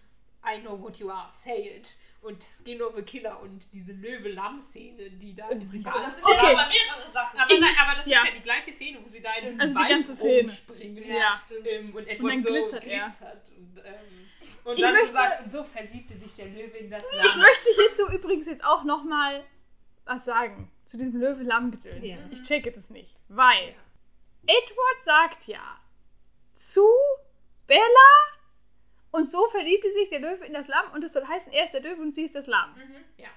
I know what you are, say it. Und Skin of a Killer und diese Löwe-Lamm-Szene, die da sich Aber das alles- sind Okay. ja aber mehrere Sachen. aber, nein, aber das Ja. ist ja die gleiche Szene, wo sie da in Stimmt. diesem Also die Wald ganze Szene. rumspringen. Ja. stimmt. Ähm, und Edward dann so glitzert er. glitzert. Und, ähm, und Ich dann möchte- so sagt, und so verliebte sich der Löwe in das Ich Lamm. möchte hierzu übrigens jetzt auch nochmal was sagen. Zu diesem Löwe-Lamm-Gedöns. Ja. Ich checke das nicht. Weil Edward sagt ja zu Bella und so verliebte sich der Löwe in das Lamm und es soll heißen, er ist der Löwe und sie ist das Lamm. Ja.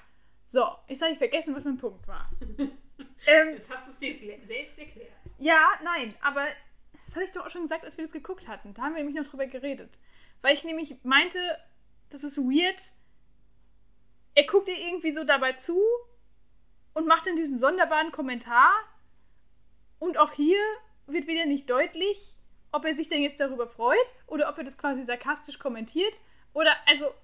So, jetzt habe ich vergessen, was mein Punkt war. [LAUGHS] ähm, Jetzt hast du es dir selbst erklärt. ja, nein, aber das hatte ich doch auch schon gesagt, als wir das geguckt hatten. Da haben wir nämlich noch drüber geredet. Weil ich nämlich meinte, das ist weird. Er guckt ihr irgendwie so dabei zu und macht dann diesen sonderbaren Kommentar. Und auch hier wird wieder nicht deutlich, ob er sich denn jetzt darüber freut oder ob er das quasi sarkastisch kommentiert. Oder, also,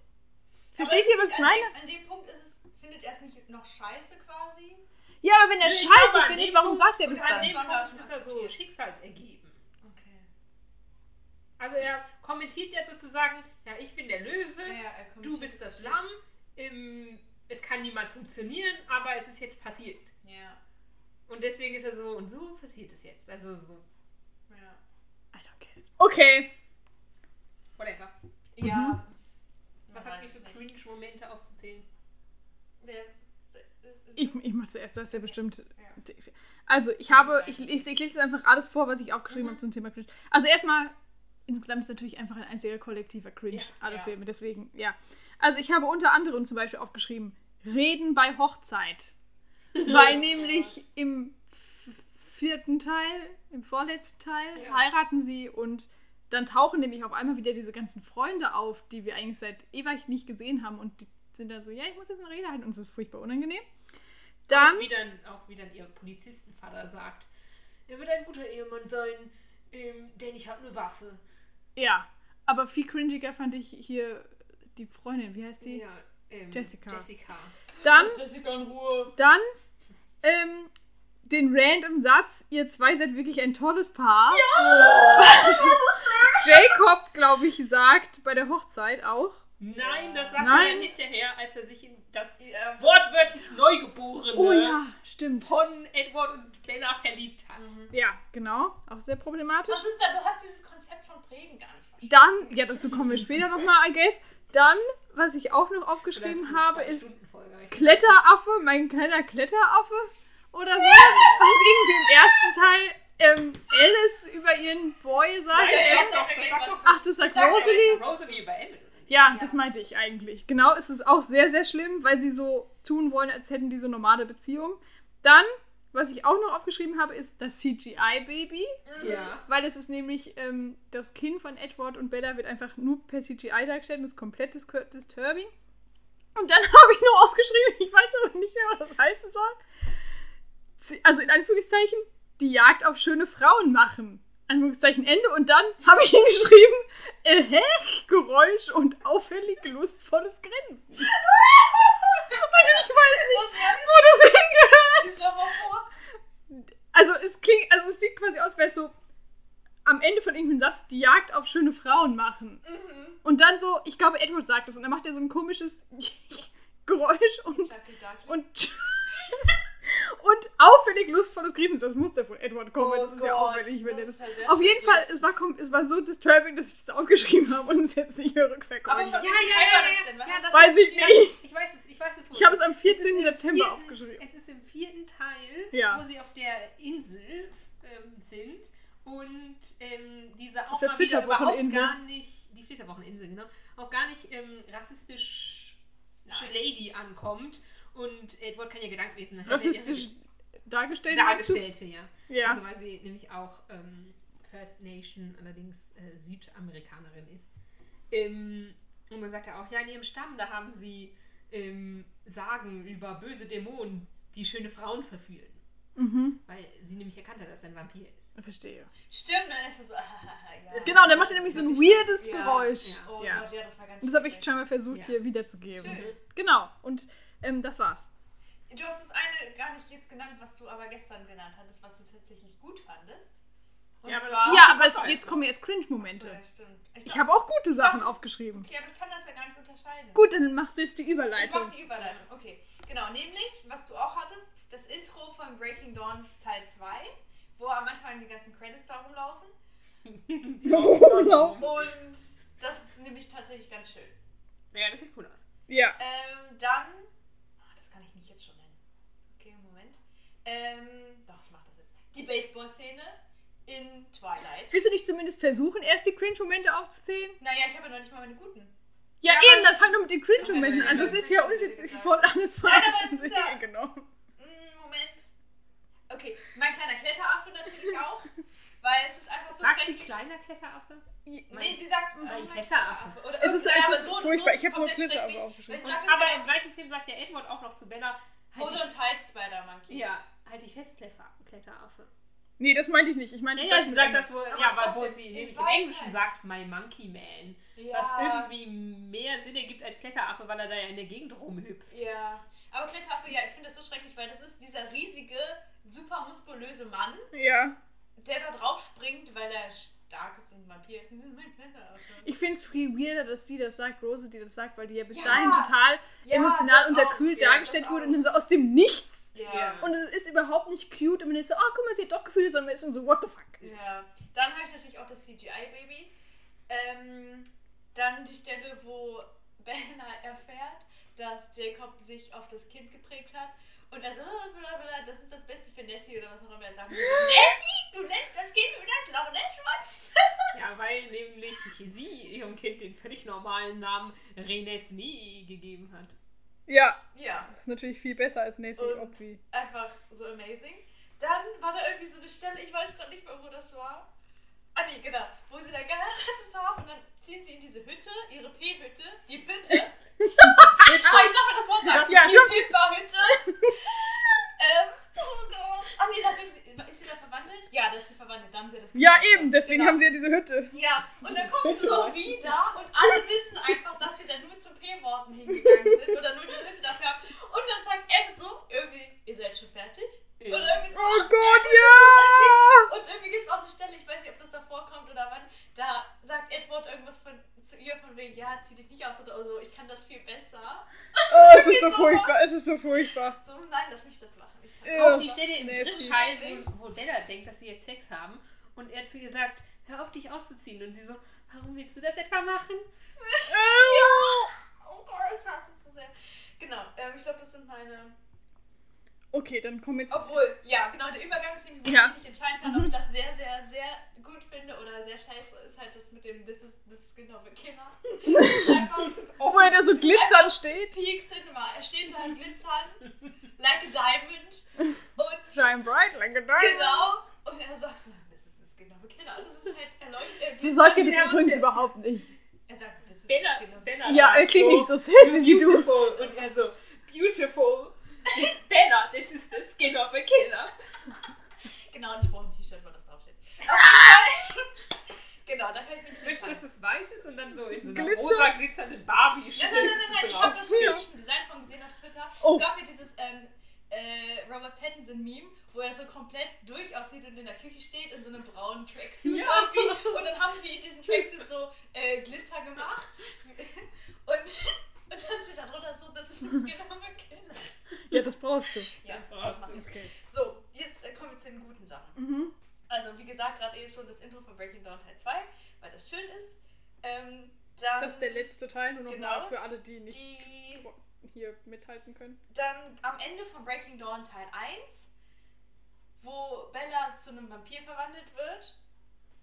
versteht ihr, es was ich an meine? Dem, an dem Punkt ist es, findet er es nicht noch scheiße quasi? Ja, aber wenn er Nee, Scheiße an findet, warum Punkt- sagt er das an dann? An dem Punkt ist er so schicksalsergeben. Okay. Also er kommentiert ja sozusagen, ja, ich bin der Löwe, Ja, er du bist das. Lamm, ähm, es kann niemals funktionieren, aber es ist jetzt passiert. Ja. Und deswegen ist er so, und so passiert es jetzt. Also so, Ja. I don't care. Okay. whatever. Ja. Mhm. Was habt ihr es für. Cringe-Momente aufzuzählen? Wer- Ich, ich mach zuerst, du hast ja bestimmt. Also, ich habe, ich, ich, ich lese jetzt einfach alles vor, was ich aufgeschrieben habe zum Thema Cringe. Also, erstmal, insgesamt ist natürlich einfach ein einziger kollektiver Cringe, Ja, alle ja. Filme, deswegen, ja. Also, ich habe unter anderem zum Beispiel aufgeschrieben: Reden bei Hochzeit. Weil [LAUGHS] nämlich im vierten Teil, im vorletzten Teil, Ja. heiraten sie und dann tauchen nämlich auf einmal wieder diese ganzen Freunde auf, die wir eigentlich seit ewig nicht gesehen haben und die sind dann so, ja, ich muss jetzt eine Rede halten und es ist furchtbar unangenehm. Dann, Auch wie dann, auch wie dann ihr Polizistenvater sagt, er wird ein guter Ehemann sein, ähm, denn ich habe eine Waffe. ja, aber viel cringiger fand ich hier die Freundin, wie heißt die? Ja, ähm, Jessica. Jessica. Dann, Jessica in Ruhe. dann, ähm, den random Satz, ihr zwei seid wirklich ein tolles Paar. Was [LAUGHS] Jacob, glaube ich, sagt bei der Hochzeit auch. Nein, das sagt Nein. er hinterher, als er sich in das Ja. wortwörtlich Neugeborene Oh ja, stimmt. von Edward und Bella verliebt hat. Ja, genau. Auch sehr problematisch. Was ist da? Du hast dieses Konzept von Prägen gar nicht verstanden. Dann, ja, dazu kommen wir später nochmal, I guess. Dann, was ich auch noch aufgeschrieben habe, ist Kletteraffe, mein kleiner Kletteraffe oder so. Was irgendwie im ersten Teil ähm, Alice über ihren Boy sagt. Nein, Er- sagt doch- Ach, das sagt sag ja Rosalie? Rosalie über nicht? Ja, das meinte ich eigentlich. Genau, es ist auch sehr, sehr schlimm, weil sie so tun wollen, als hätten die so normale Beziehungen. Dann, was ich auch noch aufgeschrieben habe, ist das CGI-Baby. Ja. Weil es ist nämlich, ähm, das Kind von Edward und Bella wird einfach nur per CGI dargestellt und ist komplett dis disturbing. Und dann [LAUGHS] habe ich noch aufgeschrieben, ich weiß aber nicht mehr, was das heißen soll. Also in Anführungszeichen, die Jagd auf schöne Frauen machen. Anführungszeichen Ende. Und dann habe ich [LAUGHS] hingeschrieben, äh, Geräusch und auffällig lustvolles Grinsen. [LAUGHS] und ich weiß nicht, wo das mal vor. Also es klingt, also es sieht quasi aus, als wäre es so am Ende von irgendeinem Satz die Jagd auf schöne Frauen machen. Und dann so, ich glaube, Edward sagt das und dann macht er so ein komisches [LAUGHS] Geräusch und, und, [LAUGHS] und auffällig lustvolles Grinsen. Das muss ja von Edward kommen, weil Oh das ist ja Gott, auffällig, wenn das er das. ist halt Auf jeden. Fall, es war, es war so disturbing, dass ich das aufgeschrieben habe und es jetzt nicht mehr rückverfolgen Aber von Ja, ja, ja, war ja, das ja, denn? Ja, das Weiß ich das- nicht. Ich weiß es, ich weiß es, Ich habe es am Es ist 14. im September aufgeschrieben. Es ist vierten Teil, Ja. wo sie auf der Insel ähm, sind und ähm, diese Auf auch der mal wieder überhaupt gar nicht, die Flitterwocheninsel, genau, auch gar nicht ähm, rassistisch Nein. Lady ankommt und Edward kann ja Gedankenwesen nachher Rassistisch dargestellt. dargestellte, ja. Ja. Also weil sie nämlich auch ähm, First Nation, allerdings äh, Südamerikanerin ist. Ähm, und dann sagt er auch, ja, in ihrem Stamm, da haben sie ähm, Sagen über böse Dämonen, die schöne Frauen verführen. Mhm. Weil sie nämlich erkannt hat, dass er ein Vampir ist. Verstehe. Stimmt, dann ist es so. ja. Genau, der macht ja nämlich so ein weirdes Ja, Geräusch. ja. Oh Ja. Gott, ja, das war ganz Und das habe ich schon mal versucht Ja. hier wiederzugeben. Schön. Genau. Und ähm, das war's. Du hast das eine gar nicht jetzt genannt, was du aber gestern genannt hattest, was du tatsächlich gut fandest. Und Ja, aber zwar. Ja, aber es, jetzt kommen jetzt Cringe-Momente. ja, stimmt. Ich habe auch gute Sachen aufgeschrieben. Okay, aber ich kann das ja gar nicht unterscheiden. Gut, dann machst du jetzt die Ich Überleitung. mach die Überleitung. Okay. Genau, nämlich, was du auch hattest, das Intro von Breaking Dawn Teil 2, wo am Anfang die ganzen Credits da rumlaufen. [LAUGHS] Rumlaufen. Und das ist nämlich tatsächlich ganz schön. Ja, das sieht cool aus. Ja. Ähm, dann. Ah, das kann ich nicht jetzt schon nennen. Okay, Moment. Ähm, doch, ich mach das jetzt. Die Baseball-Szene in Twilight. Willst du nicht zumindest versuchen, erst die Cringe-Momente aufzuzählen? Naja, ich habe ja noch nicht mal meine guten. Ja, Ja, eben, dann fang doch mit den Cringe-Momenten Okay, an. Sonst ist ja uns jetzt voll alles ist ja- [LAUGHS] genommen. Mm, Moment. Okay, mein kleiner Kletteraffe natürlich [LAUGHS] auch. Weil es ist einfach so Sagt sie schrecklich. kleiner Kletteraffe? Nee, sie sagt Mein mein Kletteraffe. Oder Es ist- es ist so- furchtbar. so Ich hab nur Kletteraffe aufgeschrieben. Sie sagt, das aber im gleichen Film sagt ja Edward auch noch zu Bella, halt Hode dich, und Hals Spider-Monkey. ja, halt dich fest, Kletteraffe. Nee, das meinte ich nicht. Ich meinte Ja, ja, das sie sagt das wohl, Aber ja, aber wo sie nämlich im Englischen sagt, My Monkey Man. Ja. Was irgendwie mehr Sinn ergibt als Kletteraffe, weil er da ja in der Gegend rumhüpft. Ja. Aber Kletteraffe, ja, ich finde das so schrecklich, weil das ist dieser riesige, super muskulöse Mann, Ja. der da drauf springt, weil er stark ist und Vampir ist. Ist mein Kletteraffe. Ich finde es viel weirder, dass sie das sagt, Rose, die das sagt, weil die ja bis Ja. dahin total Ja, emotional unterkühlt auch, ja, dargestellt wurde auch. und dann so aus dem Nichts. Ja. Und es ist überhaupt nicht cute und man ist so, oh, guck mal, sie hat doch Gefühle, sondern man ist so, what the fuck. Ja, dann habe ich natürlich auch das CGI-Baby. Ähm, dann die Stelle, wo Bella erfährt, dass Jacob sich auf das Kind geprägt hat. Und er so, oh, bla bla, das ist das Beste für Nessie oder was auch immer er sagt. Nessie, du nennst das Kind wie das Launenschwanz? [LAUGHS] Ja, weil nämlich sie ihrem Kind den völlig normalen Namen Renesmee gegeben hat. Ja, Ja, das ist natürlich viel besser als Nessie, Und- obvi. einfach so amazing. Dann war da irgendwie so eine Stelle, ich weiß gerade nicht mehr, wo das war. Ah nee, genau, wo sie da geheiratet haben und dann ziehen sie in diese Hütte, ihre P-Hütte, die Hütte. [LAUGHS] ah, ich darf mal das Wort sagen. Ja, die Pizza-Hütte. [LAUGHS] ähm, oh Gott. Ah nee, nachdem sie, ist sie da verwandelt? Ja, da ist sie verwandelt, da haben sie das Ja, gemacht. eben, deswegen Genau. haben sie ja diese Hütte. Ja, und dann kommt sie [LAUGHS] so wieder und alle wissen einfach, dass sie da nur zu P-Worten hingegangen sind oder nur diese Hütte dafür haben. Und dann sagt Emmett so, irgendwie, ihr seid schon fertig? Ja. Und irgendwie so, Oh Gott, ja! und irgendwie gibt es auch eine Stelle, ich weiß nicht, ob das davor kommt oder wann, da sagt Edward irgendwas von, zu ihr von wegen, ja, zieh dich nicht aus oder so, ich kann das viel besser. Oh, es [LAUGHS] ist so sowas. furchtbar, es ist so furchtbar. So, nein, lass mich das machen. Ich kann Ja. Auch die Stelle im Nasty. dritten Teil, wo, wo Bella denkt, dass sie jetzt Sex haben und er zu ihr sagt, hör auf dich auszuziehen. Und sie so, warum willst du das etwa machen? [LAUGHS] Oh Gott, ich hasse es so sehr. Genau, ähm, ich glaube, das sind meine. Okay, dann komm jetzt. Obwohl, ja, genau, der Übergang ist nämlich, Ja. ich nicht entscheiden kann, ob ich das sehr, sehr, sehr gut finde oder sehr scheiße, ist halt das mit dem This is the skin of a killer. [LAUGHS] [LAUGHS] Wo er da so glitzernd steht. Peak Cinema. Er steht da im Glitzern, like a diamond. Und [LAUGHS] Shine bright like a diamond. genau, und er sagt so, this is the skin of a killer. Und das ist halt erleuchtet. Sie sagt ja das übrigens okay. überhaupt nicht. Er sagt, this is Bella, the skin of a killer. Ja, er klingt so, nicht so sassy wie du. beautiful. Und er so, beautiful. This Bella, this is the skin of a killer. Genau, und ich brauche ein T-Shirt, wo das draufsteht. Auf jeden Fall. genau, da kann ich mich Mit dass es weiß ist und dann so in so einer Glitzert. rosa glitzernden Barbie-Schrift Nein, nein, nein, nein, nein, ich habe das drauf. Stückchen-Design von gesehen auf Twitter. Oh. Es gab ja dieses ähm, äh, Robert Pattinson-Meme, wo er so komplett durch aussieht und in der Küche steht in so einem braunen Tracksuit Ja. irgendwie. Und dann haben sie in diesem Tracksuit so äh, Glitzer gemacht. [LAUGHS] Und, und dann steht da drunter so, das ist das [LAUGHS] genau Killer. Ja, das brauchst du. Ja, brauchst das du. Okay. So, jetzt äh, kommen wir zu den guten Sachen. Also, wie gesagt, gerade eben schon das Intro von Breaking Dawn Teil 2, weil das schön ist. Ähm, Dann, Das ist der letzte Teil, nur noch Genau. mal für alle, die nicht die, hier mithalten können. dann am Ende von Breaking Dawn Teil 1, wo Bella zu einem Vampir verwandelt wird.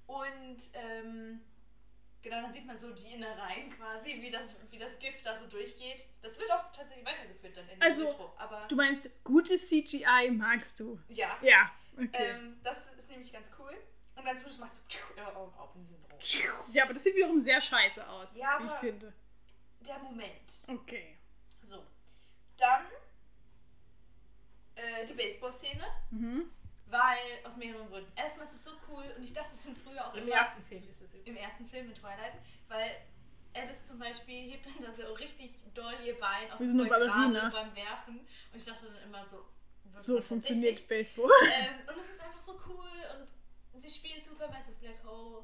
Und ähm, genau, dann sieht man so die Innereien quasi, wie das, wie das Gift da so durchgeht. Das wird auch tatsächlich weitergeführt dann in Also, Intro. Aber Du meinst, gutes CGI magst du? ja, Ja, okay. ähm, das ist nämlich ganz cool. Und dann zwischendurch machst du ihre Augen auf und sind rot. ja, aber das sieht wiederum sehr scheiße aus, Ja, wie ich aber- finde. Der Moment. Okay. So. Dann äh, die Baseball-Szene. Mhm. Weil, aus mehreren Gründen. Erstmal ist es so cool und ich dachte schon früher auch Im immer, ersten Film ist es im ersten Film in Twilight, weil Alice zum Beispiel hebt dann da so richtig doll ihr Bein auf Wie das so eine Ball Ballerina. beim Werfen und ich dachte dann immer so, So funktioniert? Baseball. [LAUGHS] Ähm, und es ist einfach so cool und sie spielt super Massive Black Hole,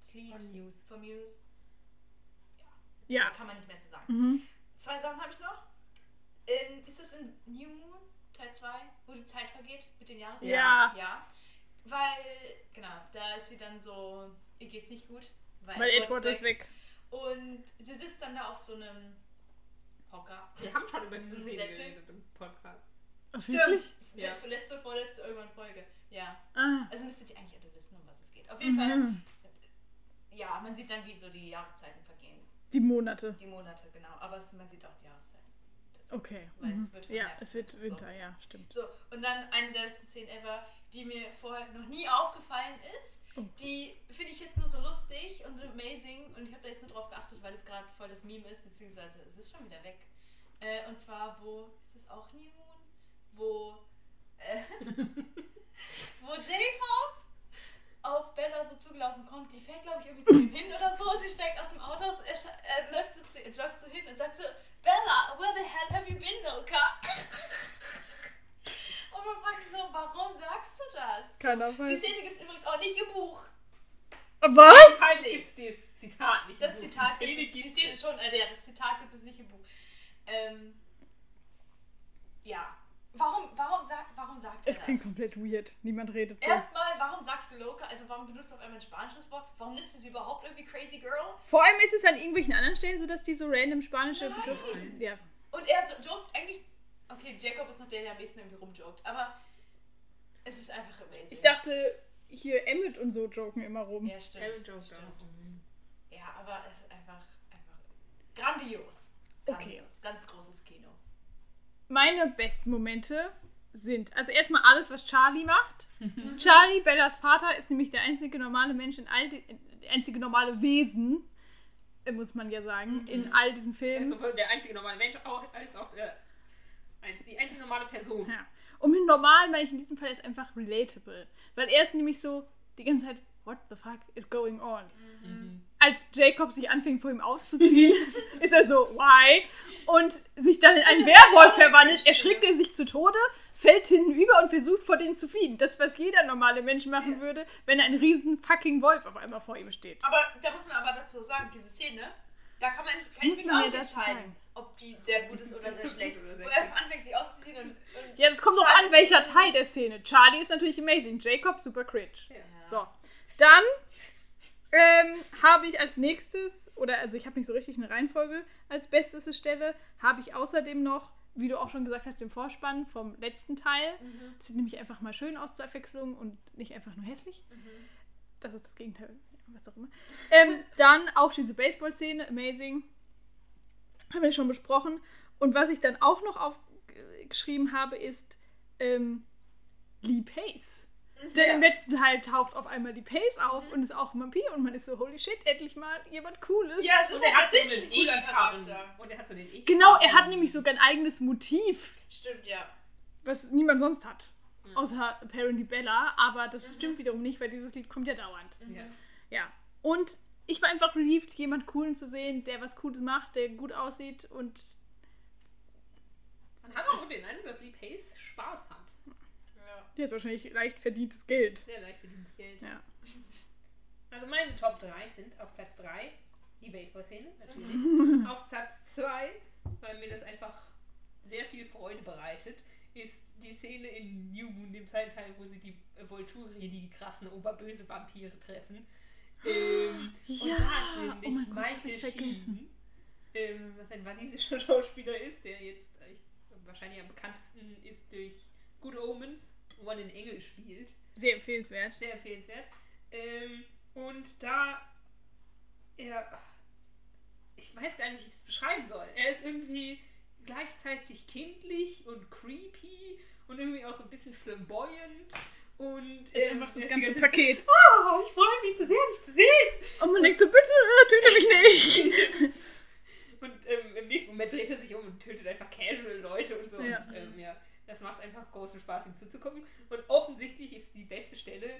das Lied Von News. von Muse, Ja. kann man nicht mehr zu sagen. Mhm. Zwei Sachen habe ich noch. In, ist es in New Moon, Teil 2, wo die Zeit vergeht mit den Jahreszeiten? Ja. Ja. Weil, genau, da ist sie dann so, ihr geht's nicht gut. Weil Edward ist weg. Und sie sitzt dann da auf so einem Hocker. Wir haben schon über diese Szene Sessel. geredet im Podcast. Ach, wirklich? Ja. Letzte, vorletzte, irgendwann Folge. Ja. Ah. Also müsstet ihr eigentlich alle wissen, um was es geht. Auf jeden Fall, Mhm. ja, man sieht dann, wie so die Jahreszeiten vergehen. Die Monate. Die Monate, genau. Aber man sieht auch die Jahreszeiten. Okay. Weil es Mhm. wird Ja, Herbst es wird so. Winter, ja, stimmt. So, und dann eine der besten Szenen ever, die mir vorher noch nie aufgefallen ist. Oh. Die finde ich jetzt nur so lustig und amazing und ich habe da jetzt nur drauf geachtet, weil es gerade voll das Meme ist, beziehungsweise es ist schon wieder weg. Äh, und zwar, wo, ist es auch New Moon? Wo, äh, [LAUGHS] wo Jacob auf Bella so zugelaufen kommt, die fährt glaube ich irgendwie zu ihm hin oder so und sie steigt aus dem Auto, aus, er, er läuft so, zu- joggt so hin und sagt so, Bella, where the hell have you been, Loka? [LAUGHS] Und man fragt sich so, warum sagst du das? Keiner Die weiß. Szene gibt es übrigens auch nicht im Buch. Was? Falls gibt es dieses Zitat nicht. Das im Buch. Zitat Die gibt es, die Szene schon, äh, ja, das Zitat gibt es nicht im Buch. Ähm, ja. Warum, warum, sagt, warum sagt er Es das? klingt komplett weird. Niemand redet so. Erstmal, warum sagst du Loka? Also warum benutzt du auf einmal ein spanisches Wort? Warum nennst du sie überhaupt irgendwie Crazy Girl? Vor allem ist es an irgendwelchen anderen Stellen so, dass die so random spanische Nein. Begriffe. Ja. Und er so joked eigentlich. Okay, Jacob ist noch der, der am ehesten irgendwie rumjoked, aber es ist einfach amazing. Ich dachte, hier Emmett und so joken immer rum. Ja, stimmt. Aaron Joker. stimmt. Ja, aber es ist einfach, einfach grandios. Okay. Grandios. Ganz großes. Meine besten Momente sind, also erstmal alles, was Charlie macht. Charlie, Bellas Vater, ist nämlich der einzige normale Mensch in all die, einzige normale Wesen, muss man ja sagen, in all diesen Filmen. sowohl der einzige normale Mensch auch, als auch der, die einzige normale Person. Ja. Und mit normal meine ich in diesem Fall ist einfach relatable. Weil er ist nämlich so die ganze Zeit, what the fuck is going on? Als Jacob sich anfängt, vor ihm auszuziehen, [LAUGHS] ist er so, why? Und sich dann in einen Werwolf auch verwandelt, erschrickt er sich zu Tode, fällt hinüber und versucht vor denen zu fliehen. Das, was jeder normale Mensch machen würde, wenn ein riesen fucking Wolf auf einmal vor ihm steht. Aber da muss man aber dazu sagen, diese Szene, da kann man nicht, kann Muss ich mir auch nicht entscheiden, ob die sehr gut ist oder sehr schlecht. [LAUGHS] Wo er einfach anfängt, sich auszuziehen und. und Ja, das kommt Charlie an, welcher Teil der Szene. Charlie ist natürlich amazing, Jacob super cringe. Ja. So, dann ähm, habe ich als nächstes, oder also ich habe nicht so richtig eine Reihenfolge als besteste Stelle, habe ich außerdem noch, wie du auch schon gesagt hast, den Vorspann vom letzten Teil. Das sieht nämlich einfach mal schön aus zur Abwechslung und nicht einfach nur hässlich. Das ist das Gegenteil, was auch immer. Ähm, dann auch diese Baseball-Szene, amazing. Haben wir schon besprochen. Und was ich dann auch noch aufgeschrieben habe, ist ähm, Lee Pace. Denn Ja. im letzten Teil taucht auf einmal die Pace auf und ist auch ein Vampir und man ist so, holy shit, endlich mal jemand Cooles. Ja, es ist Und er halt hat so einen ein cooler. Charakter. Und er hat so den E-Gitarren. Genau, er hat nämlich sogar ein eigenes Motiv, Stimmt, ja. was niemand sonst hat. Außer Apparently Bella, aber das stimmt wiederum nicht, weil dieses Lied kommt ja dauernd. Ja. Ja. Und ich war einfach relieved, jemand Coolen zu sehen, der was Cooles macht, der gut aussieht und Man hat auch den Eindruck, dass Lee Pace Spaß hat. Der ist wahrscheinlich leicht verdientes Geld. Sehr leicht verdientes Geld. Ja. [LAUGHS] Also meine Top 3 sind auf Platz 3 die Baseball-Szene, natürlich. [LAUGHS] auf Platz 2, weil mir das einfach sehr viel Freude bereitet, ist die Szene in New Moon, dem zweiten Teil, wo sie die äh, Volturi, die krassen oberböse Vampire treffen. [GASPS] Ähm, Ja, und da ist nämlich oh mein Gott, Michael ich vergessen. Ähm, was ein walisischer [LAUGHS] Schauspieler ist, der jetzt äh, wahrscheinlich am bekanntesten ist durch Good Omens, wo er den Engel spielt. Sehr empfehlenswert. Sehr empfehlenswert. Ähm, und da er. Ich weiß gar nicht, wie ich es beschreiben soll. Er ist irgendwie gleichzeitig kindlich und creepy und irgendwie auch so ein bisschen flamboyant. Und Ist ähm, einfach das ganze die Paket. [LAUGHS] Oh, ich freue mich so sehr, dich zu sehen. Und man denkt so, bitte, äh, töte mich nicht. [LAUGHS] Und ähm, im nächsten Moment dreht er sich um und tötet einfach casual Leute und so. Ja. Und, ähm, ja, das macht einfach großen Spaß, ihm zuzugucken. Und offensichtlich ist die beste Stelle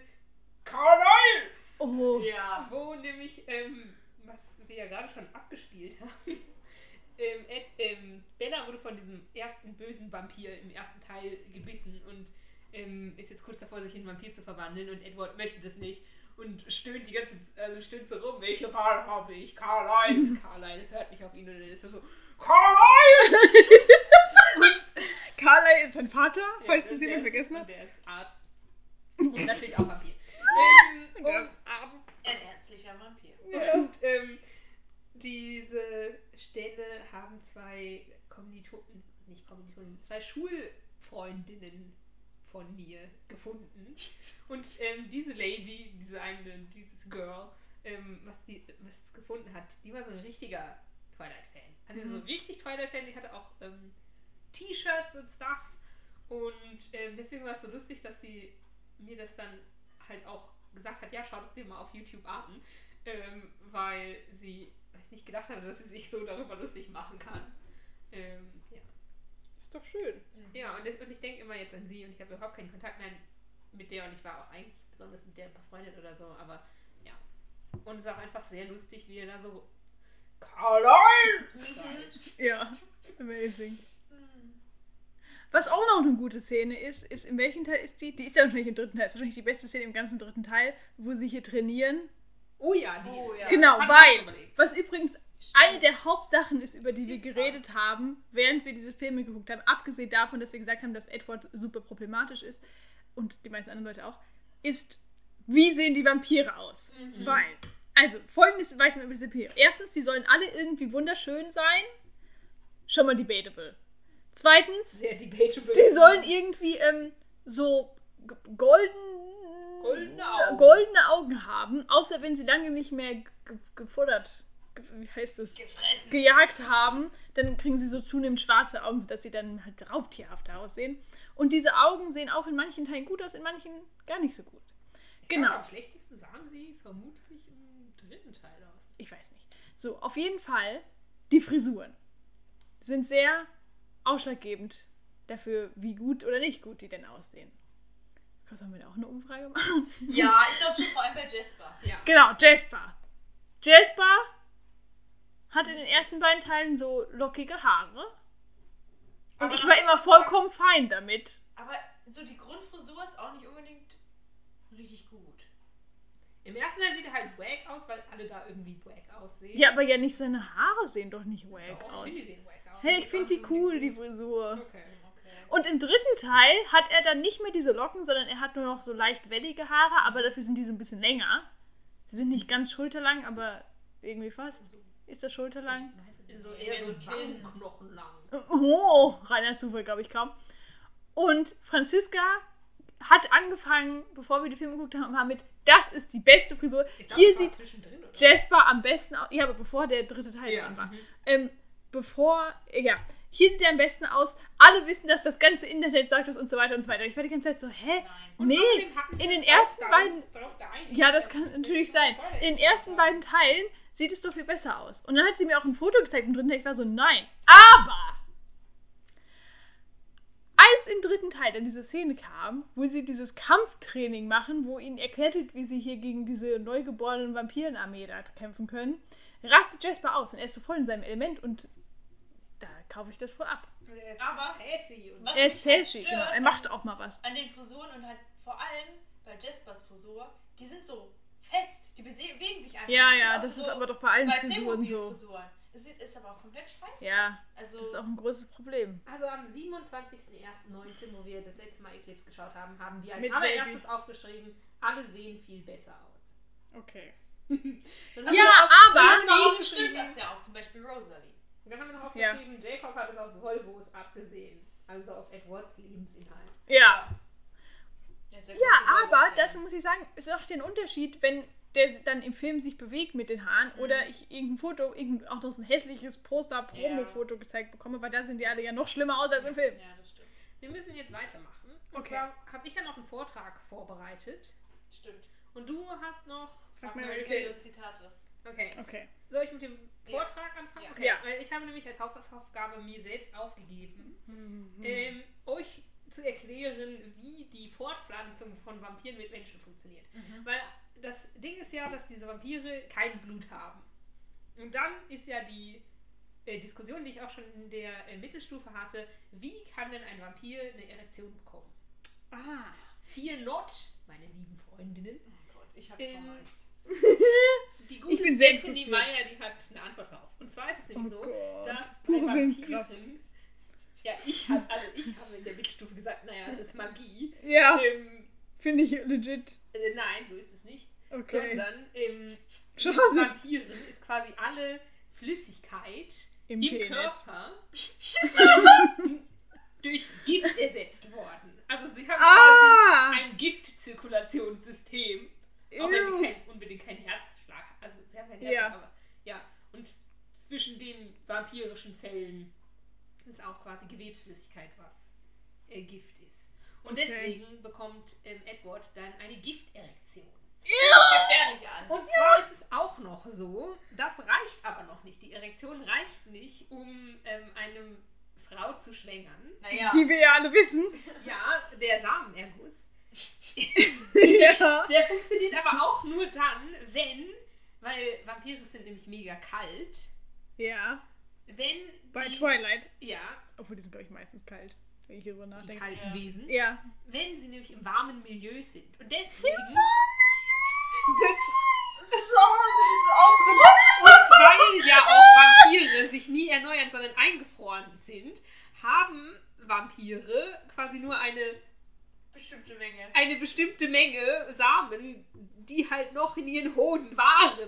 Carlyle, Oh. Ja. wo nämlich, ähm, was wir ja gerade schon abgespielt haben, [LAUGHS] ähm, Ed, ähm, Bella wurde von diesem ersten bösen Vampir im ersten Teil gebissen und ähm, ist jetzt kurz davor, sich in einen Vampir zu verwandeln und Edward möchte das nicht und stöhnt die ganze Zeit, also stöhnt so rum, welche Wahl habe ich? Carlyle. [LAUGHS] Carlyle hört nicht auf ihn und dann ist er so, Carlyle! [LAUGHS] Carlyle ist sein Vater, falls Ja, es und jemand der ist- vergessen hat. Der ist Arzt. Und natürlich auch Vampir. [LAUGHS] ähm, Der ist Arzt. Ein ärztlicher Vampir. Und ähm, diese Stelle haben zwei Kommilitonen, nicht Kommilitonen, zwei Schulfreundinnen von mir gefunden. Und ähm, diese Lady, diese eine, dieses Girl, ähm, was die was gefunden hat, die war so ein richtiger Twilight-Fan. Also so ein richtig Twilight-Fan, die hatte auch ähm, T-Shirts und Stuff. Und ähm, deswegen war es so lustig, dass sie mir das dann halt auch gesagt hat, ja, schau das dir mal auf YouTube an, ähm, weil sie weil ich nicht gedacht hatte, dass sie sich so darüber lustig machen kann. Ähm, ja. Ist doch schön. ja, und, das, und ich denke immer jetzt an sie und ich habe überhaupt keinen Kontakt mehr mit der und ich war auch eigentlich besonders mit der befreundet oder so, aber ja. Und es ist auch einfach sehr lustig, wie er da so schreit. Ja, amazing. Was auch noch eine gute Szene ist, ist, in welchem Teil ist die? Die ist ja wahrscheinlich im dritten Teil. Das ist wahrscheinlich die beste Szene im ganzen dritten Teil, wo sie hier trainieren. Oh ja, die, Oh ja. Genau, weil, was übrigens Stimmt. eine der Hauptsachen ist, über die wir Ist wahr. geredet haben, während wir diese Filme geguckt haben, abgesehen davon, dass wir gesagt haben, dass Edward super problematisch ist und die meisten anderen Leute auch, ist, wie sehen die Vampire aus? Weil, also, folgendes weiß man über diese Vampire. Erstens, die sollen alle irgendwie wunderschön sein. Schon mal debatable. Zweitens, die sollen irgendwie ähm, so golden, Goldene Augen. goldene Augen haben, außer wenn sie lange nicht mehr ge- gefuttert, ge- wie heißt das, Gefressen. gejagt haben, dann kriegen sie so zunehmend schwarze Augen, sodass sie dann halt raubtierhafter aussehen. Und diese Augen sehen auch in manchen Teilen gut aus, in manchen gar nicht so gut. Genau. Genau, Am schlechtesten sahen sie vermutlich im dritten Teil aus. ich weiß nicht. So, auf jeden Fall, die Frisuren sind sehr ausschlaggebend dafür, wie gut oder nicht gut die denn aussehen. Sollen wir da auch eine Umfrage machen? [LAUGHS] Ja, ich glaube schon vor allem bei Jasper. Ja. Genau, Jasper. Jasper hat in den ersten beiden Teilen so lockige Haare. Und Aber ich war immer auch sagen- vollkommen fein damit. Aber so die Grundfrisur ist auch nicht unbedingt richtig gut. Im ersten Teil sieht er halt wack aus, weil alle da irgendwie wack aussehen. Ja, aber ja nicht seine Haare sehen doch nicht wack Doch, aus. die sehen wack aus. Hey, ich finde die cool, die Frisur. Okay. Okay. Und im dritten Teil hat er dann nicht mehr diese Locken, sondern er hat nur noch so leicht wellige Haare, aber dafür sind die so ein bisschen länger. Sie sind nicht ganz schulterlang, aber irgendwie fast. Ist das schulterlang? So eher so so Kinn. Wangenknochenlang. Oh, reiner Zufall, glaube ich kaum. Und Franziska hat angefangen, bevor wir die Filme geguckt haben, mit, das ist die beste Frisur. Glaub, Hier war sieht? Jasper am besten aus. Ja, aber bevor der dritte Teil Ja, dran war. mhm. Ähm, bevor, ja, hier sieht er am besten aus. Alle wissen, dass das ganze Internet sagt das und so weiter und so weiter. Ich war die ganze Zeit so, hä? Nee, in den ersten beiden. Ja, das kann natürlich sein. In den ersten beiden Teilen sieht es doch viel besser aus. Und dann hat sie mir auch ein Foto gezeigt im dritten Teil. Ich war so, nein. Aber als im dritten Teil dann diese Szene kam, wo sie dieses Kampftraining machen, wo ihnen erklärt wird, wie sie hier gegen diese neugeborenen Vampirenarmee da kämpfen können, rastet Jasper aus und er ist so voll in seinem Element und da kaufe ich das voll ab. Er ist Aber- sassy und Was Er ist sassy, genau. Er macht auch mal was. An den Frisuren und halt vor allem bei Jaspers Frisur, die sind so fest, die bewegen sich einfach. Ja, ja, das ist so aber doch bei allen bei Frisuren so. Es sieht- ist aber auch komplett scheiße. Ja, Also, das ist auch ein großes Problem. Also am 27.01.19, wo wir das letzte Mal Eclipse geschaut haben, haben wir als Mit allererstes Baby. aufgeschrieben, alle sehen viel besser aus. Okay. [LAUGHS] Ja, aber- aufgeschrieben- stimmt das ja auch, zum Beispiel Rosalie. Dann haben wir noch Ja. aufgeschrieben, Jacob hat es auf Volvos abgesehen. Also auf Edwards Lebensinhalt. Ja. Ja, große aber das muss ich sagen, ist auch den Unterschied, wenn der dann im Film sich bewegt mit den Haaren Mhm. oder ich irgendein Foto, irgendein, auch noch so ein hässliches Poster-Promo-Foto gezeigt bekomme, weil da sehen die alle ja noch schlimmer aus als im Film. Ja, das stimmt. Wir müssen jetzt weitermachen. Und Okay. zwar habe ich ja noch einen Vortrag vorbereitet. Stimmt. Und du hast noch. Sag mal. Kill Zitate. Okay. Okay. Soll ich mit dem Ja. Vortrag anfangen? Ja. Okay. Ja. Weil ich habe nämlich als Hausaufgabe mir selbst aufgegeben, Mhm. ähm, euch zu erklären, wie die Fortpflanzung von Vampiren mit Menschen funktioniert. Mhm. Weil das Ding ist ja, dass diese Vampire kein Blut haben. Und dann ist ja die äh, Diskussion, die ich auch schon in der äh, Mittelstufe hatte, wie kann denn ein Vampir eine Erektion bekommen? Ah. Fear not, meine lieben Freundinnen. Oh Gott, ich habe Ähm, schon Angst. [LAUGHS] Die Ich gute bin sehr Stephanie. Meyer, die hat eine Antwort drauf. Und zwar ist es nämlich Oh so, Gott, dass pure Willenskraft. Ja, ich habe also ich habe in der Mittelstufe gesagt, naja, es ist Magie. [LAUGHS] Ja, Ähm, finde ich legit. äh, nein, so ist es nicht. Okay. Sondern ähm, Schade. Vampiren ist quasi alle Flüssigkeit Im im. Körper [LAUGHS] durch Gift ersetzt worden. Also sie haben Ah! quasi ein Giftzirkulationssystem. Auch wenn sie kein, unbedingt Herzschlag haben. Also keinen Herzschlag, Ja. aber ja. Und zwischen den vampirischen Zellen ist auch quasi Gewebsflüssigkeit, was äh, Gift ist. Und Okay. deswegen bekommt ähm, Edward dann eine Gifterektion. Gefährlich an. Und zwar ist es auch noch so, das reicht aber noch nicht. Die Erektion reicht nicht, um ähm, eine Frau zu schwängern. Naja. Wie wir ja alle wissen. [LAUGHS] Ja, der Samenerguss. [LAUGHS] [LAUGHS] ja. Der funktioniert aber auch nur dann, wenn, weil Vampire sind nämlich mega kalt, Ja. wenn Bei die, Twilight. ja, Obwohl, die sind, glaube ich, meistens kalt. Wenn ich darüber die nachdenke. kalten Ja. Wesen, Ja. wenn sie nämlich im warmen Milieu sind. Und deswegen wird Und weil ja auch Vampire sich nie erneuern, sondern eingefroren sind, haben Vampire quasi nur eine, Bestimmte Menge. eine bestimmte Menge Samen, die halt noch in ihren Hoden waren.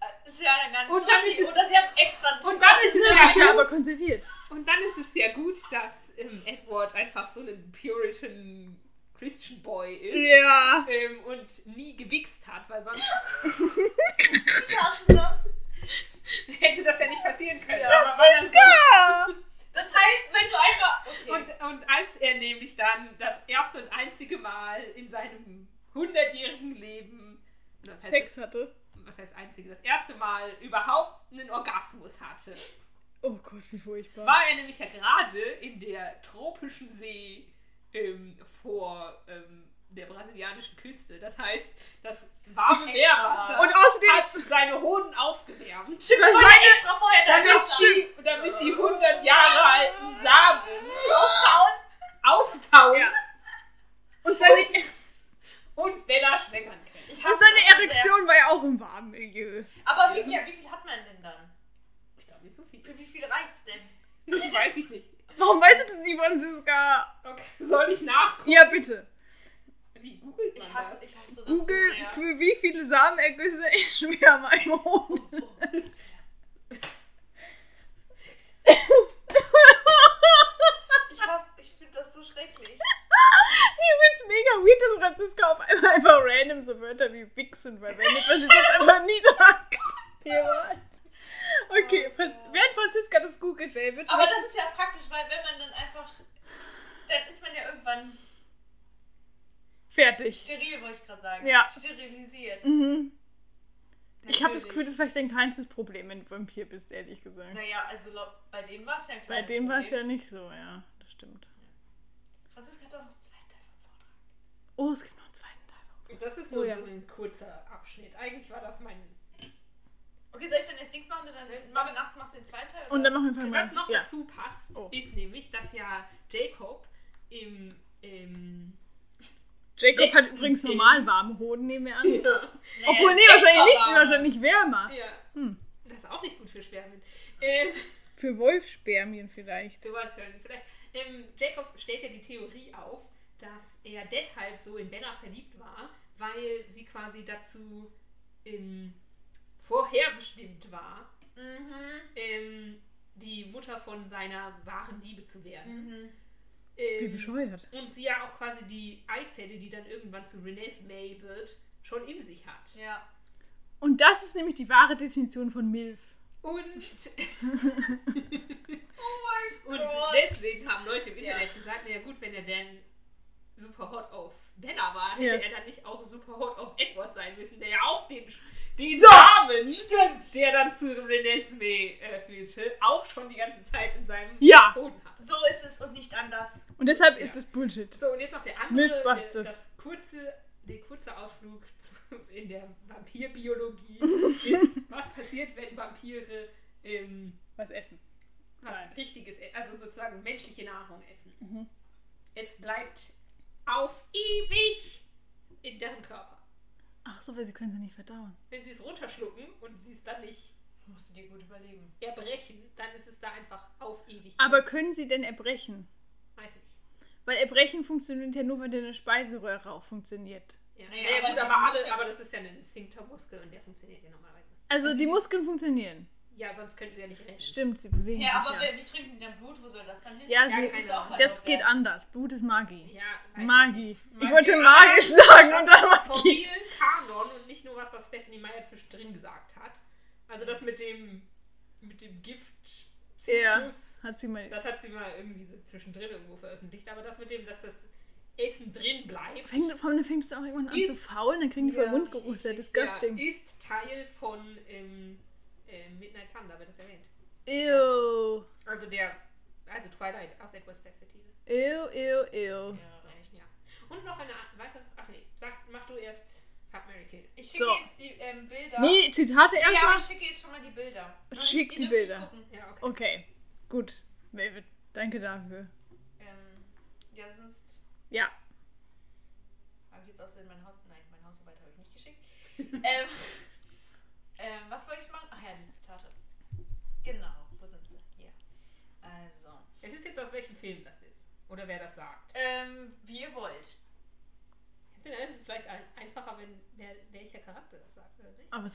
Äh, Ist ja dann gar nicht Und so dann viel. ist es- Oder sie haben extra. Und dann ist es Das ist ja aber gut, konserviert. und dann ist es ja gut, dass ähm, Edward einfach so ein Puritan Christian Boy ist. Ja. Ähm, und nie gewichst hat, weil sonst [LAUGHS] [LAUGHS] hätte das ja nicht passieren können. Ja, Aber weil das Das heißt, wenn du einfach. Okay. Und, und als er nämlich dann das erste und einzige Mal in seinem hundertjährigen Leben Sex das, hatte. was heißt einzige, das erste Mal überhaupt einen Orgasmus hatte, Oh Gott, wie furchtbar. war er nämlich ja gerade in der tropischen See ähm, vor ähm, der brasilianischen Küste. Das heißt, das warme Meerwasser Und außerdem. hat seine Hoden aufgewärmt. Stimmt, das das war seine- extra vorher da. Damit die, damit die 100 Jahre alten Samen auftauen Ja. Und seine, und Bella schwängern können. Und seine das so sehr. Erektion war ja auch im warmen Milieu. Aber wie, ja, wie viel hat man denn dann? Ich glaube nicht so viel. Für wie viel reicht's denn? [LAUGHS] Weiß ich nicht. Warum weißt du das nicht, Franziska? Okay. Soll ich nachgucken? Ja, bitte. Wie googelt man Ich hasse, das? ich hasse das Google, so für wie viele Samenergüsse ist Schwärmer im Hoden. Oh, das wär- Ich hasse, ich finde das so schrecklich. Ich find's mega weird, dass Franziska auf einmal einfach random so Wörter wie Wichsen verwendet, weil sie es jetzt einfach nie sagt. Jemals. Okay, Fran während Franziska das googelt, wer wird Aber das ist ja praktisch, weil wenn man dann einfach. Dann ist man ja irgendwann fertig. steril, wollte ich gerade sagen. Ja. Sterilisiert. Mhm. Ich habe das Natürlich. Gefühl, das ist vielleicht ein kleines Problem, wenn du Vampir bist, ehrlich gesagt. Naja, also bei dem war es ja ein Bei dem war es ja nicht so, ja, das stimmt. Franziska hat doch noch einen zweiten Teil vom Vortrag. Oh, es gibt noch einen zweiten Teil. Das ist Oh nur ja. so ein kurzer Abschnitt. Eigentlich war das mein. Okay, soll ich dann jetzt Dings machen und dann machen wir nachts machst du den zweiten Teil? Und dann machen wir Was einfach noch. Ja. dazu passt, Oh. ist nämlich, dass ja Jacob im. im Jacob hat übrigens normal warme Hoden, nehmen wir an. ja. Obwohl, nee, wahrscheinlich nicht, sie wahrscheinlich wärmer. ja. Hm. Das ist auch nicht gut für Spermien. Ähm, Für Wolfspermien vielleicht. Du weißt schon, vielleicht. Ähm, Jacob stellt ja die Theorie auf, dass er deshalb so in Bella verliebt war, weil sie quasi dazu ähm, vorherbestimmt war, Mhm. ähm, die Mutter von seiner wahren Liebe zu werden. Mhm. Wie Ähm, bescheuert. und sie ja auch quasi die Eizelle, die dann irgendwann zu Renee's May wird, schon in sich hat. Ja. Und das ist nämlich die wahre Definition von MILF. Und, [LAUGHS] [LAUGHS] Oh mein und Gott. deswegen haben Leute im Internet Ja. gesagt, naja gut, wenn er denn super hot auf Bella war, hätte Ja. er dann nicht auch super hot auf Edward sein müssen, der ja auch den, den So. Namen, Stimmt. der dann zu Renee's May äh, führte, auch schon die ganze Zeit in seinem Ja. Boden hat. So ist es und nicht anders. Und deshalb Ja. ist es Bullshit. So, und jetzt noch der andere, der, das kurze, der kurze Ausflug in der Vampirbiologie [LAUGHS] ist, was passiert, wenn Vampire ähm, Was essen. was Nein. richtiges, e- also sozusagen menschliche Nahrung essen. Mhm. Es bleibt auf ewig in deren Körper. Ach so, weil sie können sie nicht verdauen. Wenn sie es runterschlucken und sie es dann nicht Musst du dir gut überlegen. erbrechen, dann ist es da einfach auf ewig. Aber können sie denn erbrechen? weiß nicht. Weil Erbrechen funktioniert ja nur, wenn deine Speiseröhre auch funktioniert. Ja, Naja, naja, aber gut, aber, alle, aber das ist ja ein Sphinktermuskel und der funktioniert ja normalerweise. Also, Also die die- Muskeln funktionieren. Ja, sonst könnten sie ja nicht rennen. Stimmt, sie bewegen Ja, sich aber ja. wer- wie trinken sie dann Blut? Wo soll das dann hin? Ja, Ja, sie, das geht ja. anders. Blut ist Magie. Ja, Magie. ich Ich nicht. wollte Magie. magisch sagen und dann Das ist Magie. Kanon und nicht nur was, was Stephanie Meyer zwischendrin gesagt hat. Also das mit dem mit dem Gift Ja, hat sie mal. das hat sie mal irgendwie so zwischendrin irgendwo veröffentlicht, aber das mit dem, dass das Essen drin bleibt, Fängt, vor allem fängst du auch irgendwann an zu Ist- faulen, dann kriegen die voll Ja, Mundgeruch. Das ist ja disgusting. ist Teil von ähm, ähm, Midnight Sun, da wird das erwähnt. Ew. Also der, also Twilight aus Edwards Perspektive. Ew, ew, ew. Ja, So, echt. ja. Und noch eine weitere, ach nee, sag, mach du erst Fuck Mary Kill. Ich schicke So. jetzt die ähm, Bilder. Nee, Zitate ja, aber erstmal? ich schicke jetzt schon mal die Bilder. Und Schick die dürft Bilder. Ja, okay. Okay, gut. David, danke dafür. Ähm, ja, sonst Ja. habe ich jetzt außerdem mein Haus. Nein, meine Hausarbeit habe ich nicht geschickt. [LAUGHS] ähm, was wollte ich machen? Ach ja, die Zitate. Genau, wo sind sie? Hier. Also. Es ist jetzt aus welchem Film das ist. Oder wer das sagt. Ähm, wie ihr wollt. Dann ist es vielleicht ein, einfacher, wenn wer, welcher Charakter das sagt,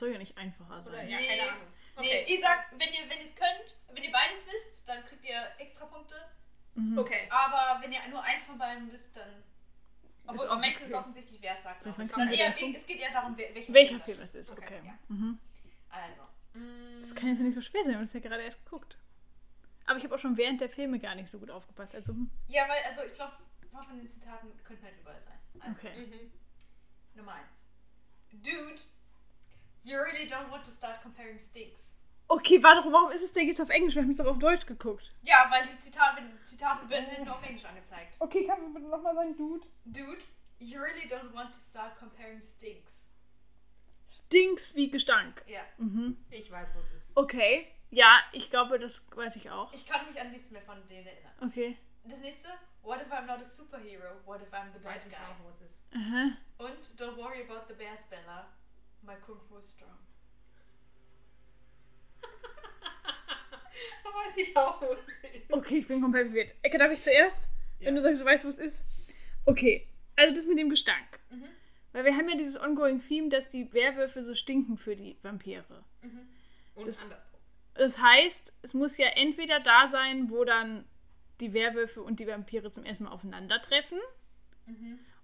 oder es soll ja nicht einfacher Oder sein. ja, Nee. keine Ahnung. Nee, ihr sagt, wenn ihr wenn ihr es könnt, wenn ihr beides wisst, dann kriegt ihr extra Punkte. Mhm. Okay. Aber wenn ihr nur eins von beiden wisst, dann. Obwohl, auch am Menschen ist okay. offensichtlich, wer es sagt. Dann Dann eher, es geht eher darum, welcher, Welcher das Film es ist, Okay, okay. ja. Mhm. Also. Das kann jetzt ja nicht so schwer sein, wir haben es ja gerade erst geguckt. Aber ich habe auch schon während der Filme gar nicht so gut aufgepasst. Also, hm, Ja, weil, also ich glaube, ein paar von den Zitaten könnten halt überall sein. Also, okay. Mhm. Nummer eins. Dude, you really don't want to start comparing stinks. Okay, warte, warum ist es denn jetzt auf Englisch? Wir haben es doch auf Deutsch geguckt. Ja, weil die Zitate, Zitate werden nur auf Englisch angezeigt. Okay, kannst du bitte nochmal sagen, Dude? Dude, you really don't want to start comparing stinks. Stinks wie Gestank. Ja. Mhm. Ich weiß, wo es ist. Okay. Ja, ich glaube, das weiß ich auch. Ich kann mich an nichts mehr von denen erinnern. Okay. Das nächste, what if I'm not a superhero? What if I'm the bad guy? auch, wo es ist. Aha. Und don't worry about the bears, Bella. My kung fu is strong. da weiß ich auch, wo es ist. Okay, ich bin komplett verwirrt. Ecke, darf ich zuerst? Ja. Wenn du sagst, du weißt, wo es ist. Okay. Also das mit dem Gestank. Mhm. Weil wir haben ja dieses ongoing Theme, dass die Werwölfe so stinken für die Vampire. Und Das- andersrum. Das heißt, es muss ja entweder da sein, wo dann die Werwölfe und die Vampire zum ersten Mal aufeinandertreffen.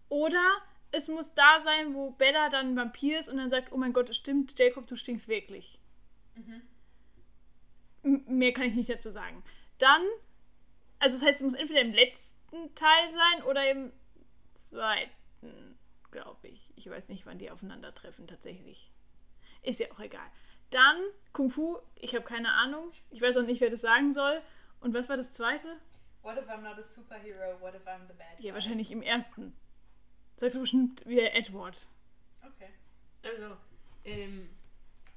Oder es muss da sein, wo Bella dann ein Vampir ist und dann sagt, oh mein Gott, es stimmt, Jacob, du stinkst wirklich. M mehr kann ich nicht dazu sagen. Dann, also das heißt, es muss entweder im letzten Teil sein oder im zweiten, glaube ich. Ich weiß nicht, wann die aufeinandertreffen tatsächlich. Ist ja auch egal. Dann Kung Fu, ich habe keine Ahnung. Ich weiß auch nicht, wer das sagen soll. Und was war das zweite? What if I'm not a superhero? What if I'm the bad guy? Ja, wahrscheinlich im ersten. Sagt du bestimmt wie Edward. Okay. Also, ähm,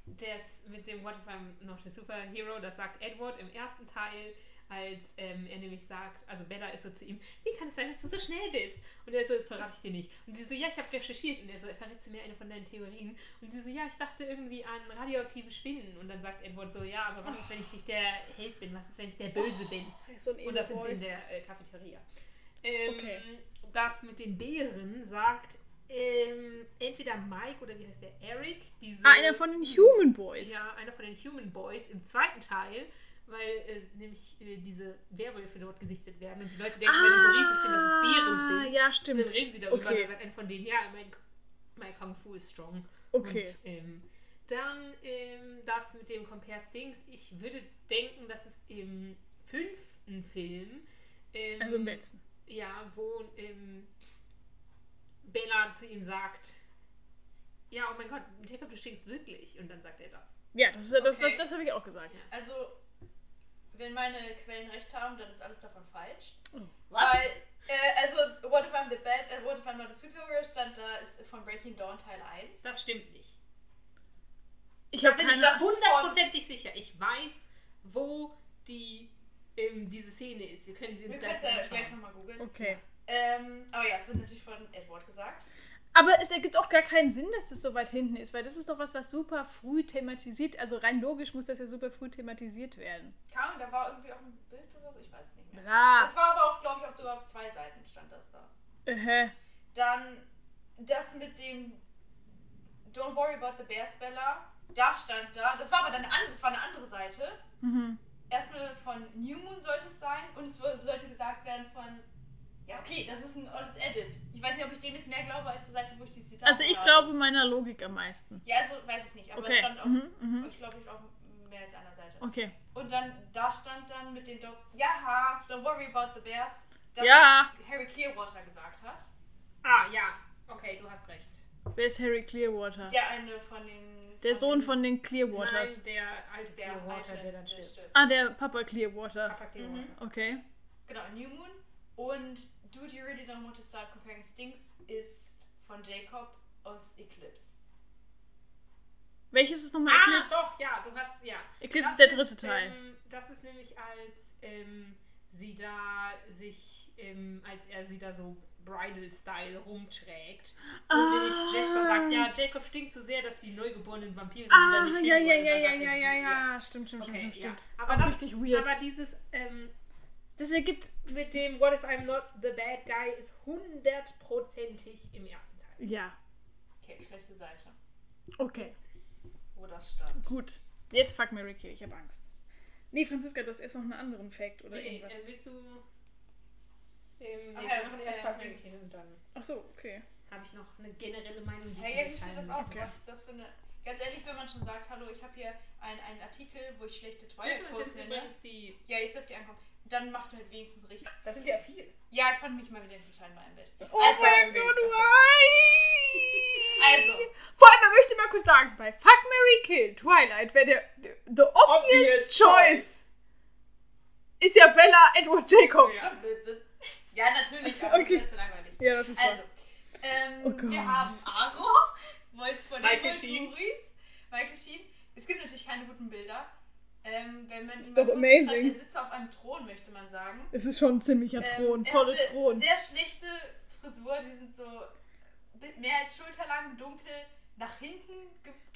das mit dem What if I'm not a superhero, das sagt Edward im ersten Teil, als ähm, er nämlich sagt, also Bella ist so zu ihm, wie kann es sein, dass du so schnell bist? Und er so, verrate ich dir nicht. Und sie so, ja, ich habe recherchiert. Und er so, verrätst du mir eine von deinen Theorien? Und sie so, ja, ich dachte irgendwie an radioaktive Spinnen. Und dann sagt Edward so, ja, aber was ist, wenn ich nicht der Held bin? Was ist, wenn ich der Böse bin? So ein Und das sind sie in der äh, Cafeteria. Ähm, Okay. Das mit den Beeren sagt ähm, entweder Mike oder wie heißt der? Eric. Diese, Ah, einer von den Human Boys. Ja, einer von den Human Boys im zweiten Teil, weil äh, nämlich äh, diese Werwölfe dort gesichtet werden und die Leute denken, weil die so riesig sind, dass es Bären sind. Ah, ja, Und stimmt. dann reden sie darüber Okay. und dann sagt einer von denen, ja, mein, mein Kung Fu ist strong. Okay. Und, ähm, dann ähm, das mit dem Compare Stings. Ich würde denken, dass es im fünften Film. Ähm, Also im letzten. Ja, wo ähm, Bella zu ihm sagt: Ja, oh mein Gott, Jacob, du stinkst wirklich. Und dann sagt er das. Ja, das, ist, das, Okay. das, das habe ich auch gesagt. Ja. Also, wenn meine Quellen recht haben, dann ist alles davon falsch. What? Weil, äh, also, What if I'm the Bad, äh, What if I'm not a Superhero stand da, ist von Breaking Dawn Teil 1. Das stimmt nicht. Ich habe keine. hundertprozentig sicher. Ich weiß, wo die, ähm, diese Szene ist. Wir können sie uns Wir können es ja anschauen. gleich nochmal googeln. Okay. Ähm, aber ja, es wird natürlich von Edward gesagt. Aber es ergibt auch gar keinen Sinn, dass das so weit hinten ist, weil das ist doch was, was super früh thematisiert. Also rein logisch muss das ja super früh thematisiert werden. Ahnung, da war irgendwie auch ein Bild oder so, ich weiß es nicht mehr. Bla. Das war aber auch, glaube ich, auch sogar auf zwei Seiten stand das da. Äh, Dann das mit dem Don't worry about the Bears, Bella. Da stand da. Das war aber dann an, das war eine andere Seite. mhm. Erstmal von New Moon sollte es sein und es sollte gesagt werden von. Ja, okay, das ist ein olles Edit. Ich weiß nicht, ob ich dem jetzt mehr glaube als zur Seite, wo ich die Zitate Also ich glaube meiner Logik am meisten. Ja, also weiß ich nicht, aber Okay. es stand auf, Mhm, mhm. ich glaube, ich auf mehr als einer Seite. Okay. Und dann, da stand dann mit dem Don't, ja, don't worry about the Bears, dass Ja. Harry Clearwater gesagt hat. Ah, ja. Okay, du hast recht. Wer ist Harry Clearwater? Der eine von den. Der Sohn von den Clearwaters. Nein, der alte der Clearwater, alte, der dann stirbt. stirbt. Ah, der Papa Clearwater. Papa Clearwater. Okay. Genau, New Moon. Und Dude, You Really Don't Want to Start Comparing Stinks ist von Jacob aus Eclipse. Welches ist nochmal Ah, Eclipse? doch, ja, du hast, ja. Eclipse Das ist der dritte Teil. Ähm, das ist nämlich, als ähm, sie da sich, ähm, als er sie da so Bridal-Style rumträgt. Und Ah. nämlich Jasper sagt, ja, Jacob stinkt so sehr, dass die neugeborenen Vampire sie Ah, da nicht ja, ja, ja, Und ja, ja, ja, ja. Stimmt, stimmt, Okay, stimmt, ja. stimmt. Aber, Auch das, richtig weird. aber dieses ähm, Das ergibt. mit dem What if I'm not the bad guy ist hundertprozentig im ersten Teil. Ja. Okay, schlechte Seite. Okay. Wo das stand. Gut. Jetzt fuck Mary Kill. Ich habe Angst. Nee, Franziska, du hast erst noch einen anderen Fact oder Nee, irgendwas. äh, willst du... Ähm, Ach nee, wir machen erst äh. Mary, Kill und dann Ach so, okay. habe ich noch eine generelle Meinung. die Ja, ja, hier steht gefallen das auch. Okay. Was das für eine. Ganz ehrlich, wenn man schon sagt, hallo, ich habe hier einen, einen Artikel, wo ich schlechte Dürfen Twilight uns Quotes jetzt nenne. übrigens die... Ja, jetzt dürft ihr ankommen. Dann macht halt wenigstens richtig. Das sind ja viel. Ja, ich fand mich mal wieder nicht entscheiden bei einem Bild. Oh Also, mein Gott, why? Also. Vor allem, man möchte mal kurz sagen, bei Fuck Mary Kill Twilight wäre der the obvious, Obvious choice ist ja Bella Edward Jacob. Ja. So Blödsinn. Ja, natürlich, aber Okay. okay. ist zu langweilig. Ja, das ist Also, ähm, Oh wir haben Aro, Wolf von Michael den Sheen. Maurice, Michael Sheen. Es gibt natürlich keine guten Bilder. Ähm, wenn man Ist doch amazing. Er sitzt auf einem Thron, möchte man sagen. Es ist schon ein ziemlicher Thron, Ähm, er tolle hat eine Thron. Sehr schlechte Frisur, die sind so mehr als schulterlang, dunkel, nach hinten.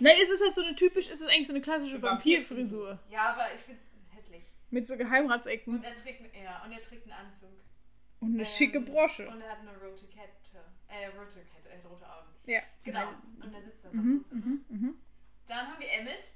Nein, es ist halt so eine typisch, es ist eigentlich so eine klassische Vampirfrisur. Vampirfrisur. Ja, aber ich finde es hässlich. Mit so Geheimratsecken Und er trägt, ja, und er trägt einen Anzug. Und eine Ähm, schicke Brosche. Und er hat eine rote Kette. Äh, rote Kette, er hat rote Augen. Ja. Genau. Und er sitzt da so. Mhm, mhm, mhm. Dann haben wir Emmett.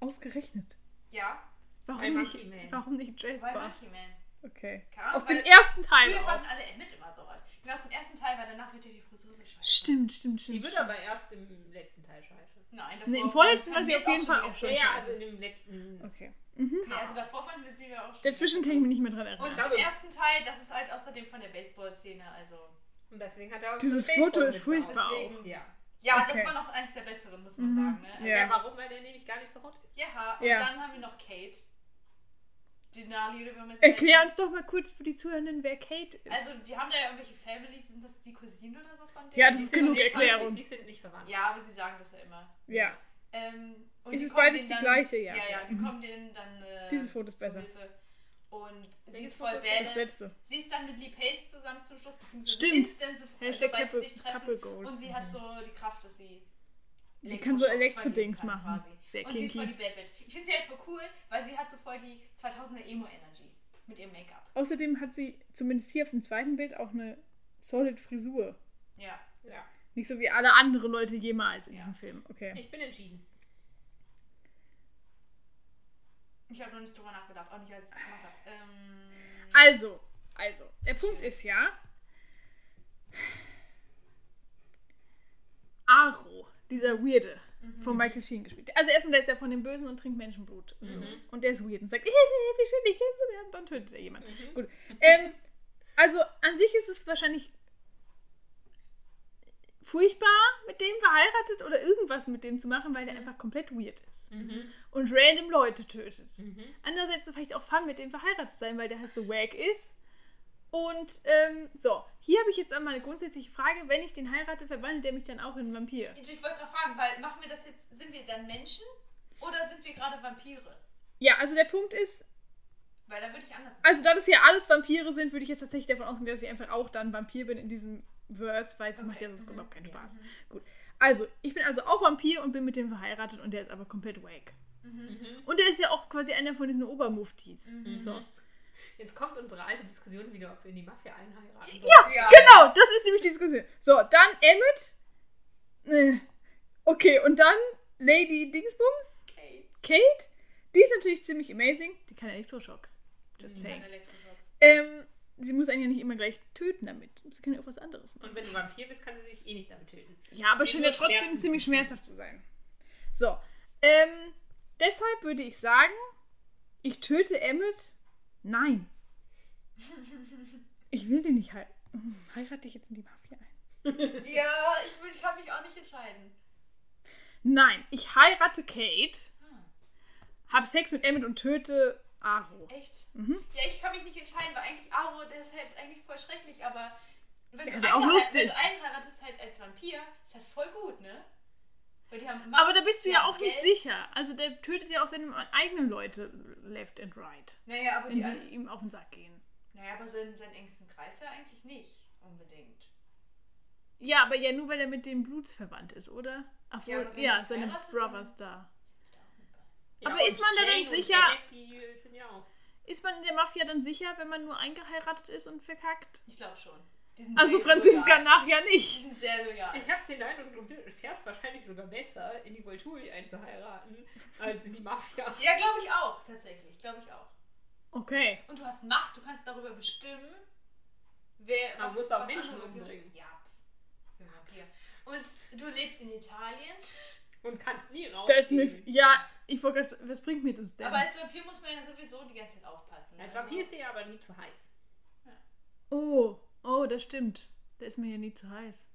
Ausgerechnet. Ja, Warum nicht, warum nicht Jasper? Monkey Man. Okay. Ahnung, Aus dem ersten Teil auch. fanden alle Emmett immer so hot. Genau, zum ersten Teil, weil danach wird ja die Frisur so scheiße. Stimmt, stimmt, Die stimmt. wird aber erst im letzten Teil scheiße. Nein, Nee, im davor vorletzten war sie wir auf jeden Fall auch schon Ja, also in dem letzten. Okay. Mhm. Nee, also davor fanden wir sie ja auch schon. Dazwischen kann ich mich nicht mehr dran Und erinnern. glaube- im ersten Teil, das ist halt außerdem von der Baseball-Szene, also. Und deswegen hat er auch Dieses Foto ist mit furchtbar Deswegen- auch. Ja. Ja, Okay. das war noch eines der besseren, muss man Mhm. sagen. Ne? Also, Ja. ja. Warum? Weil der nämlich gar nicht so hot ist. Ja, und Ja. dann haben wir noch Kate. Denali, oder wie man es Erklär uns doch mal kurz für die Zuhörenden, wer Kate ist. Also, die haben da ja irgendwelche Families, sind das die Cousinen oder so von denen? Ja, das ist genug Erklärung. Sie sind nicht verwandt. Ja, aber sie sagen das ja immer. ja. Ähm, und Ist die es beides die dann, gleiche? Ja. Ja, ja, die Mhm. kommen denen dann äh, Dieses Foto ist besser. Hilfe. Und sie ist voll badass. Das letzte. Sie ist dann mit Lee Pace zusammen zum Schluss, beziehungsweise Stimmt. instant, so- Hashtag sobald sie Couple, sich treffen. Couple Goals. Und sie hat so die Kraft, dass sie Sie kann so Elektro-Dings machen. quasi. Sehr Und sie ist voll die. Bad Bitch. Ich finde sie halt voll cool, weil sie hat so voll die 2000er Emo-Energy mit ihrem Make-up. Außerdem hat sie zumindest hier auf dem zweiten Bild auch eine solid Frisur. Ja. Ja. Nicht so wie alle anderen Leute jemals in Ja. diesem Film. Okay. Ich bin entschieden. Ich habe noch nicht drüber nachgedacht, auch nicht als ich es gemacht habe. Ähm, Also, also, der Punkt ist ja, Aro, dieser Weirde, von Michael Sheen gespielt. Also erstmal, der ist ja von den Bösen und trinkt Menschenblut. Und, so. und der ist weird und sagt, [LAUGHS] wie schön, dich kennenzulernen. Dann tötet er jemanden. Gut. Ähm, also an sich ist es wahrscheinlich furchtbar, mit dem verheiratet oder irgendwas mit dem zu machen, weil der einfach komplett weird ist. Und random Leute tötet. Andererseits ist es vielleicht auch fun, mit dem verheiratet zu sein, weil der halt so wack ist. Und ähm, so, hier habe ich jetzt einmal eine grundsätzliche Frage. Wenn ich den heirate, verwandelt der mich dann auch in einen Vampir? ich wollte gerade fragen, weil machen wir das jetzt, sind wir dann Menschen oder sind wir gerade Vampire? Ja, also der Punkt ist, Weil da würde ich anders also da das hier alles Vampire sind, würde ich jetzt tatsächlich davon ausgehen, dass ich einfach auch dann Vampir bin in diesem Verse, weil es macht ja sonst überhaupt keinen Spaß. Gut. Also, ich bin also auch Vampir und bin mit dem verheiratet und der ist aber komplett wack. Und der ist ja auch quasi einer von diesen Obermuftis. So. Jetzt kommt unsere alte Diskussion wieder, ob wir in die Mafia einheiraten. sollen. Ja, Ja. genau, das ist nämlich die Diskussion. So, dann Emmett. Äh, Okay, und dann Lady Dingsbums, Okay. Kate. Die ist natürlich ziemlich amazing. Die kann Elektroschocks. Just saying. Ähm, sie muss einen ja nicht immer gleich töten damit. Sie kann ja auch was anderes machen. Und wenn du Vampir bist, kann sie sich eh nicht damit töten. Ja, aber scheint ja trotzdem ziemlich schmerzhaft zu sein. So, ähm, deshalb würde ich sagen, ich töte Emmett. Nein. Ich will den nicht heiraten. [LAUGHS] Heirate ich jetzt in die Mafia ein? Ja, ich, will- ich kann mich auch nicht entscheiden. Nein, ich heirate Kate, Ah, hab Sex mit Emmett und töte Aro. echt? Mhm. Ja, ich kann mich nicht entscheiden, weil eigentlich Aro, der ist halt eigentlich voll schrecklich, aber wenn du auch lustig. Wenn du einheiratest halt als Vampir, ist halt voll gut, ne? Weil die haben Aber da bist du ja auch nicht Geld. sicher. Also der tötet ja auch seine eigenen Leute left and right, Naja, aber wenn die sie ihm auf den Sack gehen. Naja, aber seinen, seinen engsten Kreis ja eigentlich nicht unbedingt. Ja, aber ja nur, weil er mit den Bluts verwandt ist, oder? Ach, Ja, aber ja, seine Brothers da. Ja, Aber ist man da dann sicher- sind ja auch. Ist man in der Mafia dann sicher, wenn man nur eingeheiratet ist und verkackt? Ich glaube schon. Die Also Franziska loyal. nachher Die nicht. sind sehr loyal. Ich habe den Eindruck, du fährst wahrscheinlich sogar besser, in die Volturi einzuheiraten, als in die Mafia. [LAUGHS] Ja, glaube ich auch, tatsächlich. Glaube ich auch. Okay. Und du hast Macht, du kannst darüber bestimmen, wer. Man was- muss auch Menschen umbringen. Ja, ja. Und du lebst in Italien. Und kannst nie raus. Das ist mir, ja, ich wollte gerade sagen, was bringt mir das denn? Aber als Vampir muss man ja sowieso die ganze Zeit aufpassen. Als Also- Vampir ist dir ja aber nie zu heiß. oh, oh, das stimmt. Der ist mir ja nie zu heiß.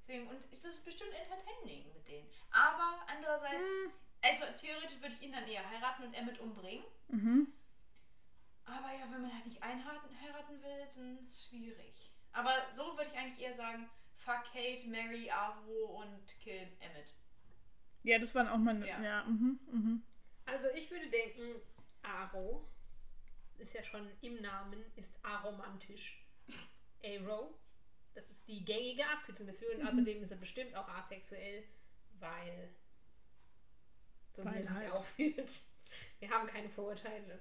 Deswegen, und ist das bestimmt entertaining mit denen. Aber andererseits, Hm. also theoretisch würde ich ihn dann eher heiraten und Emmett umbringen. Mhm. Aber ja, wenn man halt nicht einheiraten heiraten will, dann ist es schwierig. Aber so würde ich eigentlich eher sagen, fuck Kate, Mary, Aro und kill Emmett. Ja, das waren auch meine. Ja, Ja. mhm, mhm. Also ich würde denken, Aro ist ja schon im Namen, ist aromantisch. Aro, das ist die gängige Abkürzung dafür und außerdem ist er bestimmt auch asexuell, weil so wie er sich halt. aufführt. [LAUGHS] Wir haben keine Vorurteile.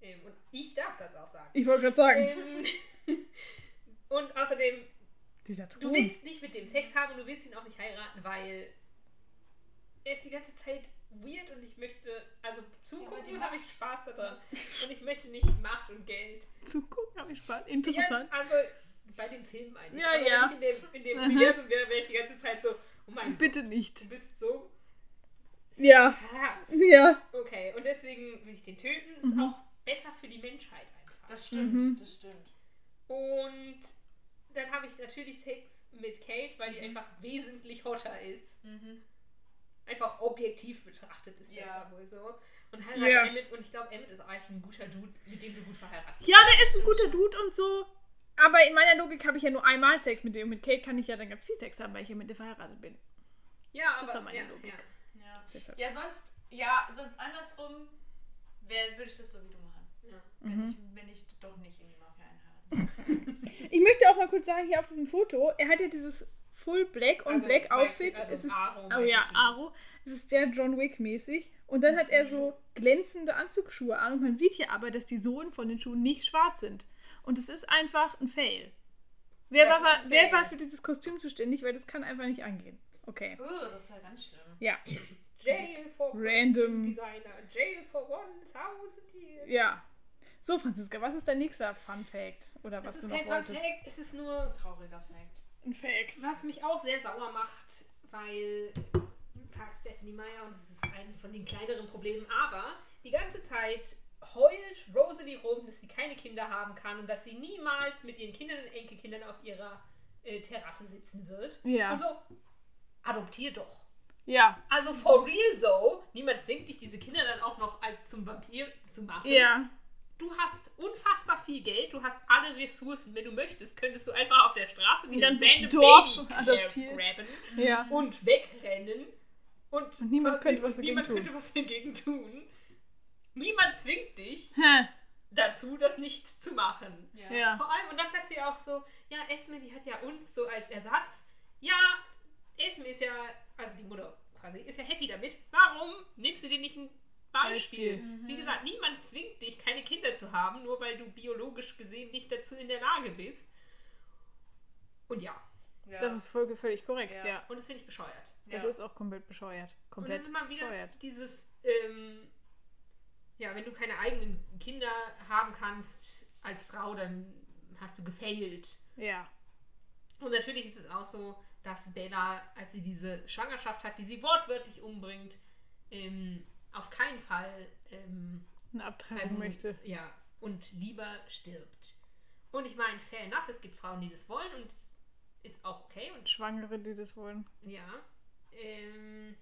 Ähm, und ich darf das auch sagen. Ich wollte gerade sagen, Ähm, [LAUGHS] und außerdem, dieser du willst nicht mit dem Sex haben und du willst ihn auch nicht heiraten, weil er ist die ganze Zeit weird und ich möchte, also zugucken habe ich Spaß daran. Und ich möchte nicht Macht und Geld. Zugucken habe ich Spaß. Interessant. Ja, also bei dem Film eigentlich. Ja, Aber ja. Wenn ich in dem, in dem Mhm. Universum wäre, wäre ich die ganze Zeit so, oh mein Bitte Gott, nicht. du bist so. Ja, Ah, ja. okay, und deswegen will ich den töten. Ist Mhm. auch besser für die Menschheit einfach. Das stimmt, Mhm. das stimmt. Und dann habe ich natürlich Sex mit Kate, weil die einfach wesentlich hotter ist. Mhm. Einfach objektiv betrachtet ist das Ja. ja wohl so. Und heirate Ja. Emmett und ich glaube, Emmett ist eigentlich ein guter Dude, mit dem du gut verheiratet Ja, der ist ein guter Dude und so. Aber in meiner Logik habe ich ja nur einmal Sex mit dem. Und mit Kate kann ich ja dann ganz viel Sex haben, weil ich ja mit der verheiratet bin. Ja, aber Das war meine ja, Logik. Ja. Ja. Ja, sonst, ja, sonst andersrum würde ich das so wie du machen. Ja. Wenn, Mhm. ich, wenn ich doch nicht in die Mafia einheiraten. [LAUGHS] Ich möchte auch mal kurz sagen, hier auf diesem Foto, er hat ja dieses Full Black on Also, Black Outfit. also es ist, Aro, oh ja. Aro. Es ist sehr John Wick mäßig. Und dann hat er so glänzende Anzugsschuhe an. Und man sieht hier aber, dass die Sohlen von den Schuhen nicht schwarz sind. Und es ist einfach ein Fail. Wer war, ein wer Fail. war für dieses Kostüm zuständig? Weil das kann einfach nicht angehen. Okay. Oh, das ist ja ganz schlimm. Ja. Jail for Random. Designer. Jail for 1000 years. Ja. So, Franziska, was ist dein nächster Fun Fact? Oder was Es du ist noch kein Fun wolltest? Fact, es ist nur Trauriger Fact. Ein Fact. Was mich auch sehr sauer macht, weil fragt Stephanie Meyer und es ist eines von den kleineren Problemen, aber die ganze Zeit heult Rosalie rum, dass sie keine Kinder haben kann und dass sie niemals mit ihren Kindern und Enkelkindern auf ihrer äh, Terrasse sitzen wird. Ja. Und so, adoptier doch. Ja. Also for real though, niemand zwingt dich, diese Kinder dann auch noch als zum Vampir zu machen. Ja. Du hast unfassbar viel Geld, du hast alle Ressourcen. Wenn du möchtest, könntest du einfach auf der Straße Ein ganzes Dorf [LAUGHS] adoptieren. Ja. und wegrennen. Und, Und niemand könnte was niemand könnte was dagegen tun. Niemand zwingt dich Hä. dazu, das nicht zu machen. Ja. Ja. Vor allem, und dann sagt sie auch so, ja, Esme, die hat ja uns so als Ersatz. Ja, Esme ist ja, also die Mutter quasi, ist ja happy damit. Warum nimmst du dir nicht ein Beispiel? Beispiel. Wie gesagt, niemand zwingt dich, keine Kinder zu haben, nur weil du biologisch gesehen nicht dazu in der Lage bist. Und ja, Ja. Das ist voll, völlig korrekt, ja. Ja. und das finde ich bescheuert. Das Ja. ist auch komplett bescheuert. Und Komplett das ist immer wieder bescheuert. dieses, ähm, ja, wenn du keine eigenen Kinder haben kannst als Frau, dann hast du gefailt. Ja. Und natürlich ist es auch so, dass Bella, als sie diese Schwangerschaft hat, die sie wortwörtlich umbringt, ähm, auf keinen Fall ähm, Eine Abtreibung bleiben- möchte. Ja, und lieber stirbt. Und ich meine, fair enough, es gibt Frauen, die das wollen und es ist auch okay und Schwangere, die das wollen. ja. Ähm,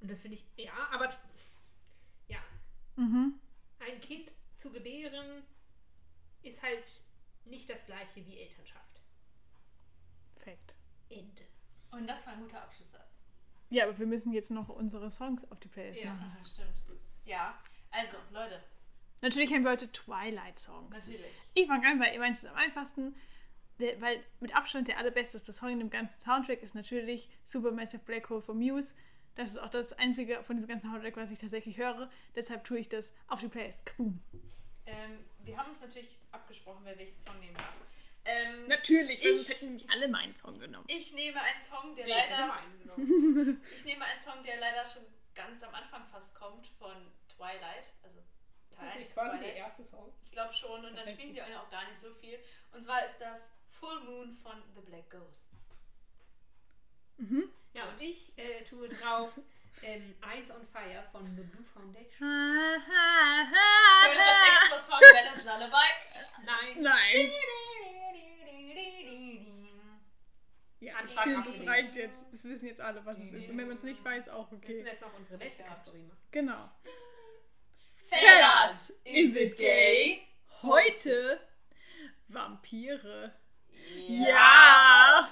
und das finde ich, ja, aber Mhm. ein Kind zu gebären ist halt nicht das gleiche wie Elternschaft. Fact. Ende. Und das war ein guter Abschlusssatz. Ja, aber wir müssen jetzt noch unsere Songs auf die Playlist Ja. machen. Ja, [LAUGHS] stimmt. Ja, also, Leute, Natürlich haben wir heute Twilight-Songs. natürlich. Ich fange an, weil ich meine, es ist am einfachsten, der, weil mit Abstand der allerbesteste Song in dem ganzen Soundtrack ist natürlich Supermassive Black Hole von Muse. Das ist auch das einzige von diesem ganzen Soundtrack, was ich tatsächlich höre. Deshalb tue ich das auf die Playlist. Kaboom. Ähm, wir haben uns natürlich abgesprochen, wer welchen Song nehmen darf. Ähm, Natürlich, weil sonst hätten nämlich alle meinen Song genommen. ich nehme einen Song, der Nee, leider. [LAUGHS] [LAUGHS] Ich nehme einen Song, der leider schon ganz am Anfang fast kommt von Twilight. Also Das Teil ist quasi der erste Song. Ich glaube schon. Und Das dann spielen sie auch gar nicht so viel. Und zwar ist das Full Moon von The Black Ghosts. Ja, und ich äh, tue drauf ähm, Eyes on Fire von The Blue Foundation. Können wir als extra Song Bellas Lullaby. Nein. Nein. Ja, ich finde, das reicht jetzt. Das wissen jetzt alle, was es ist. Und wenn man es nicht weiß, auch Wir müssen okay. jetzt noch unsere letzte Kategorie machen. Genau. Fellas, is it gay? Heute Vampire. Ja.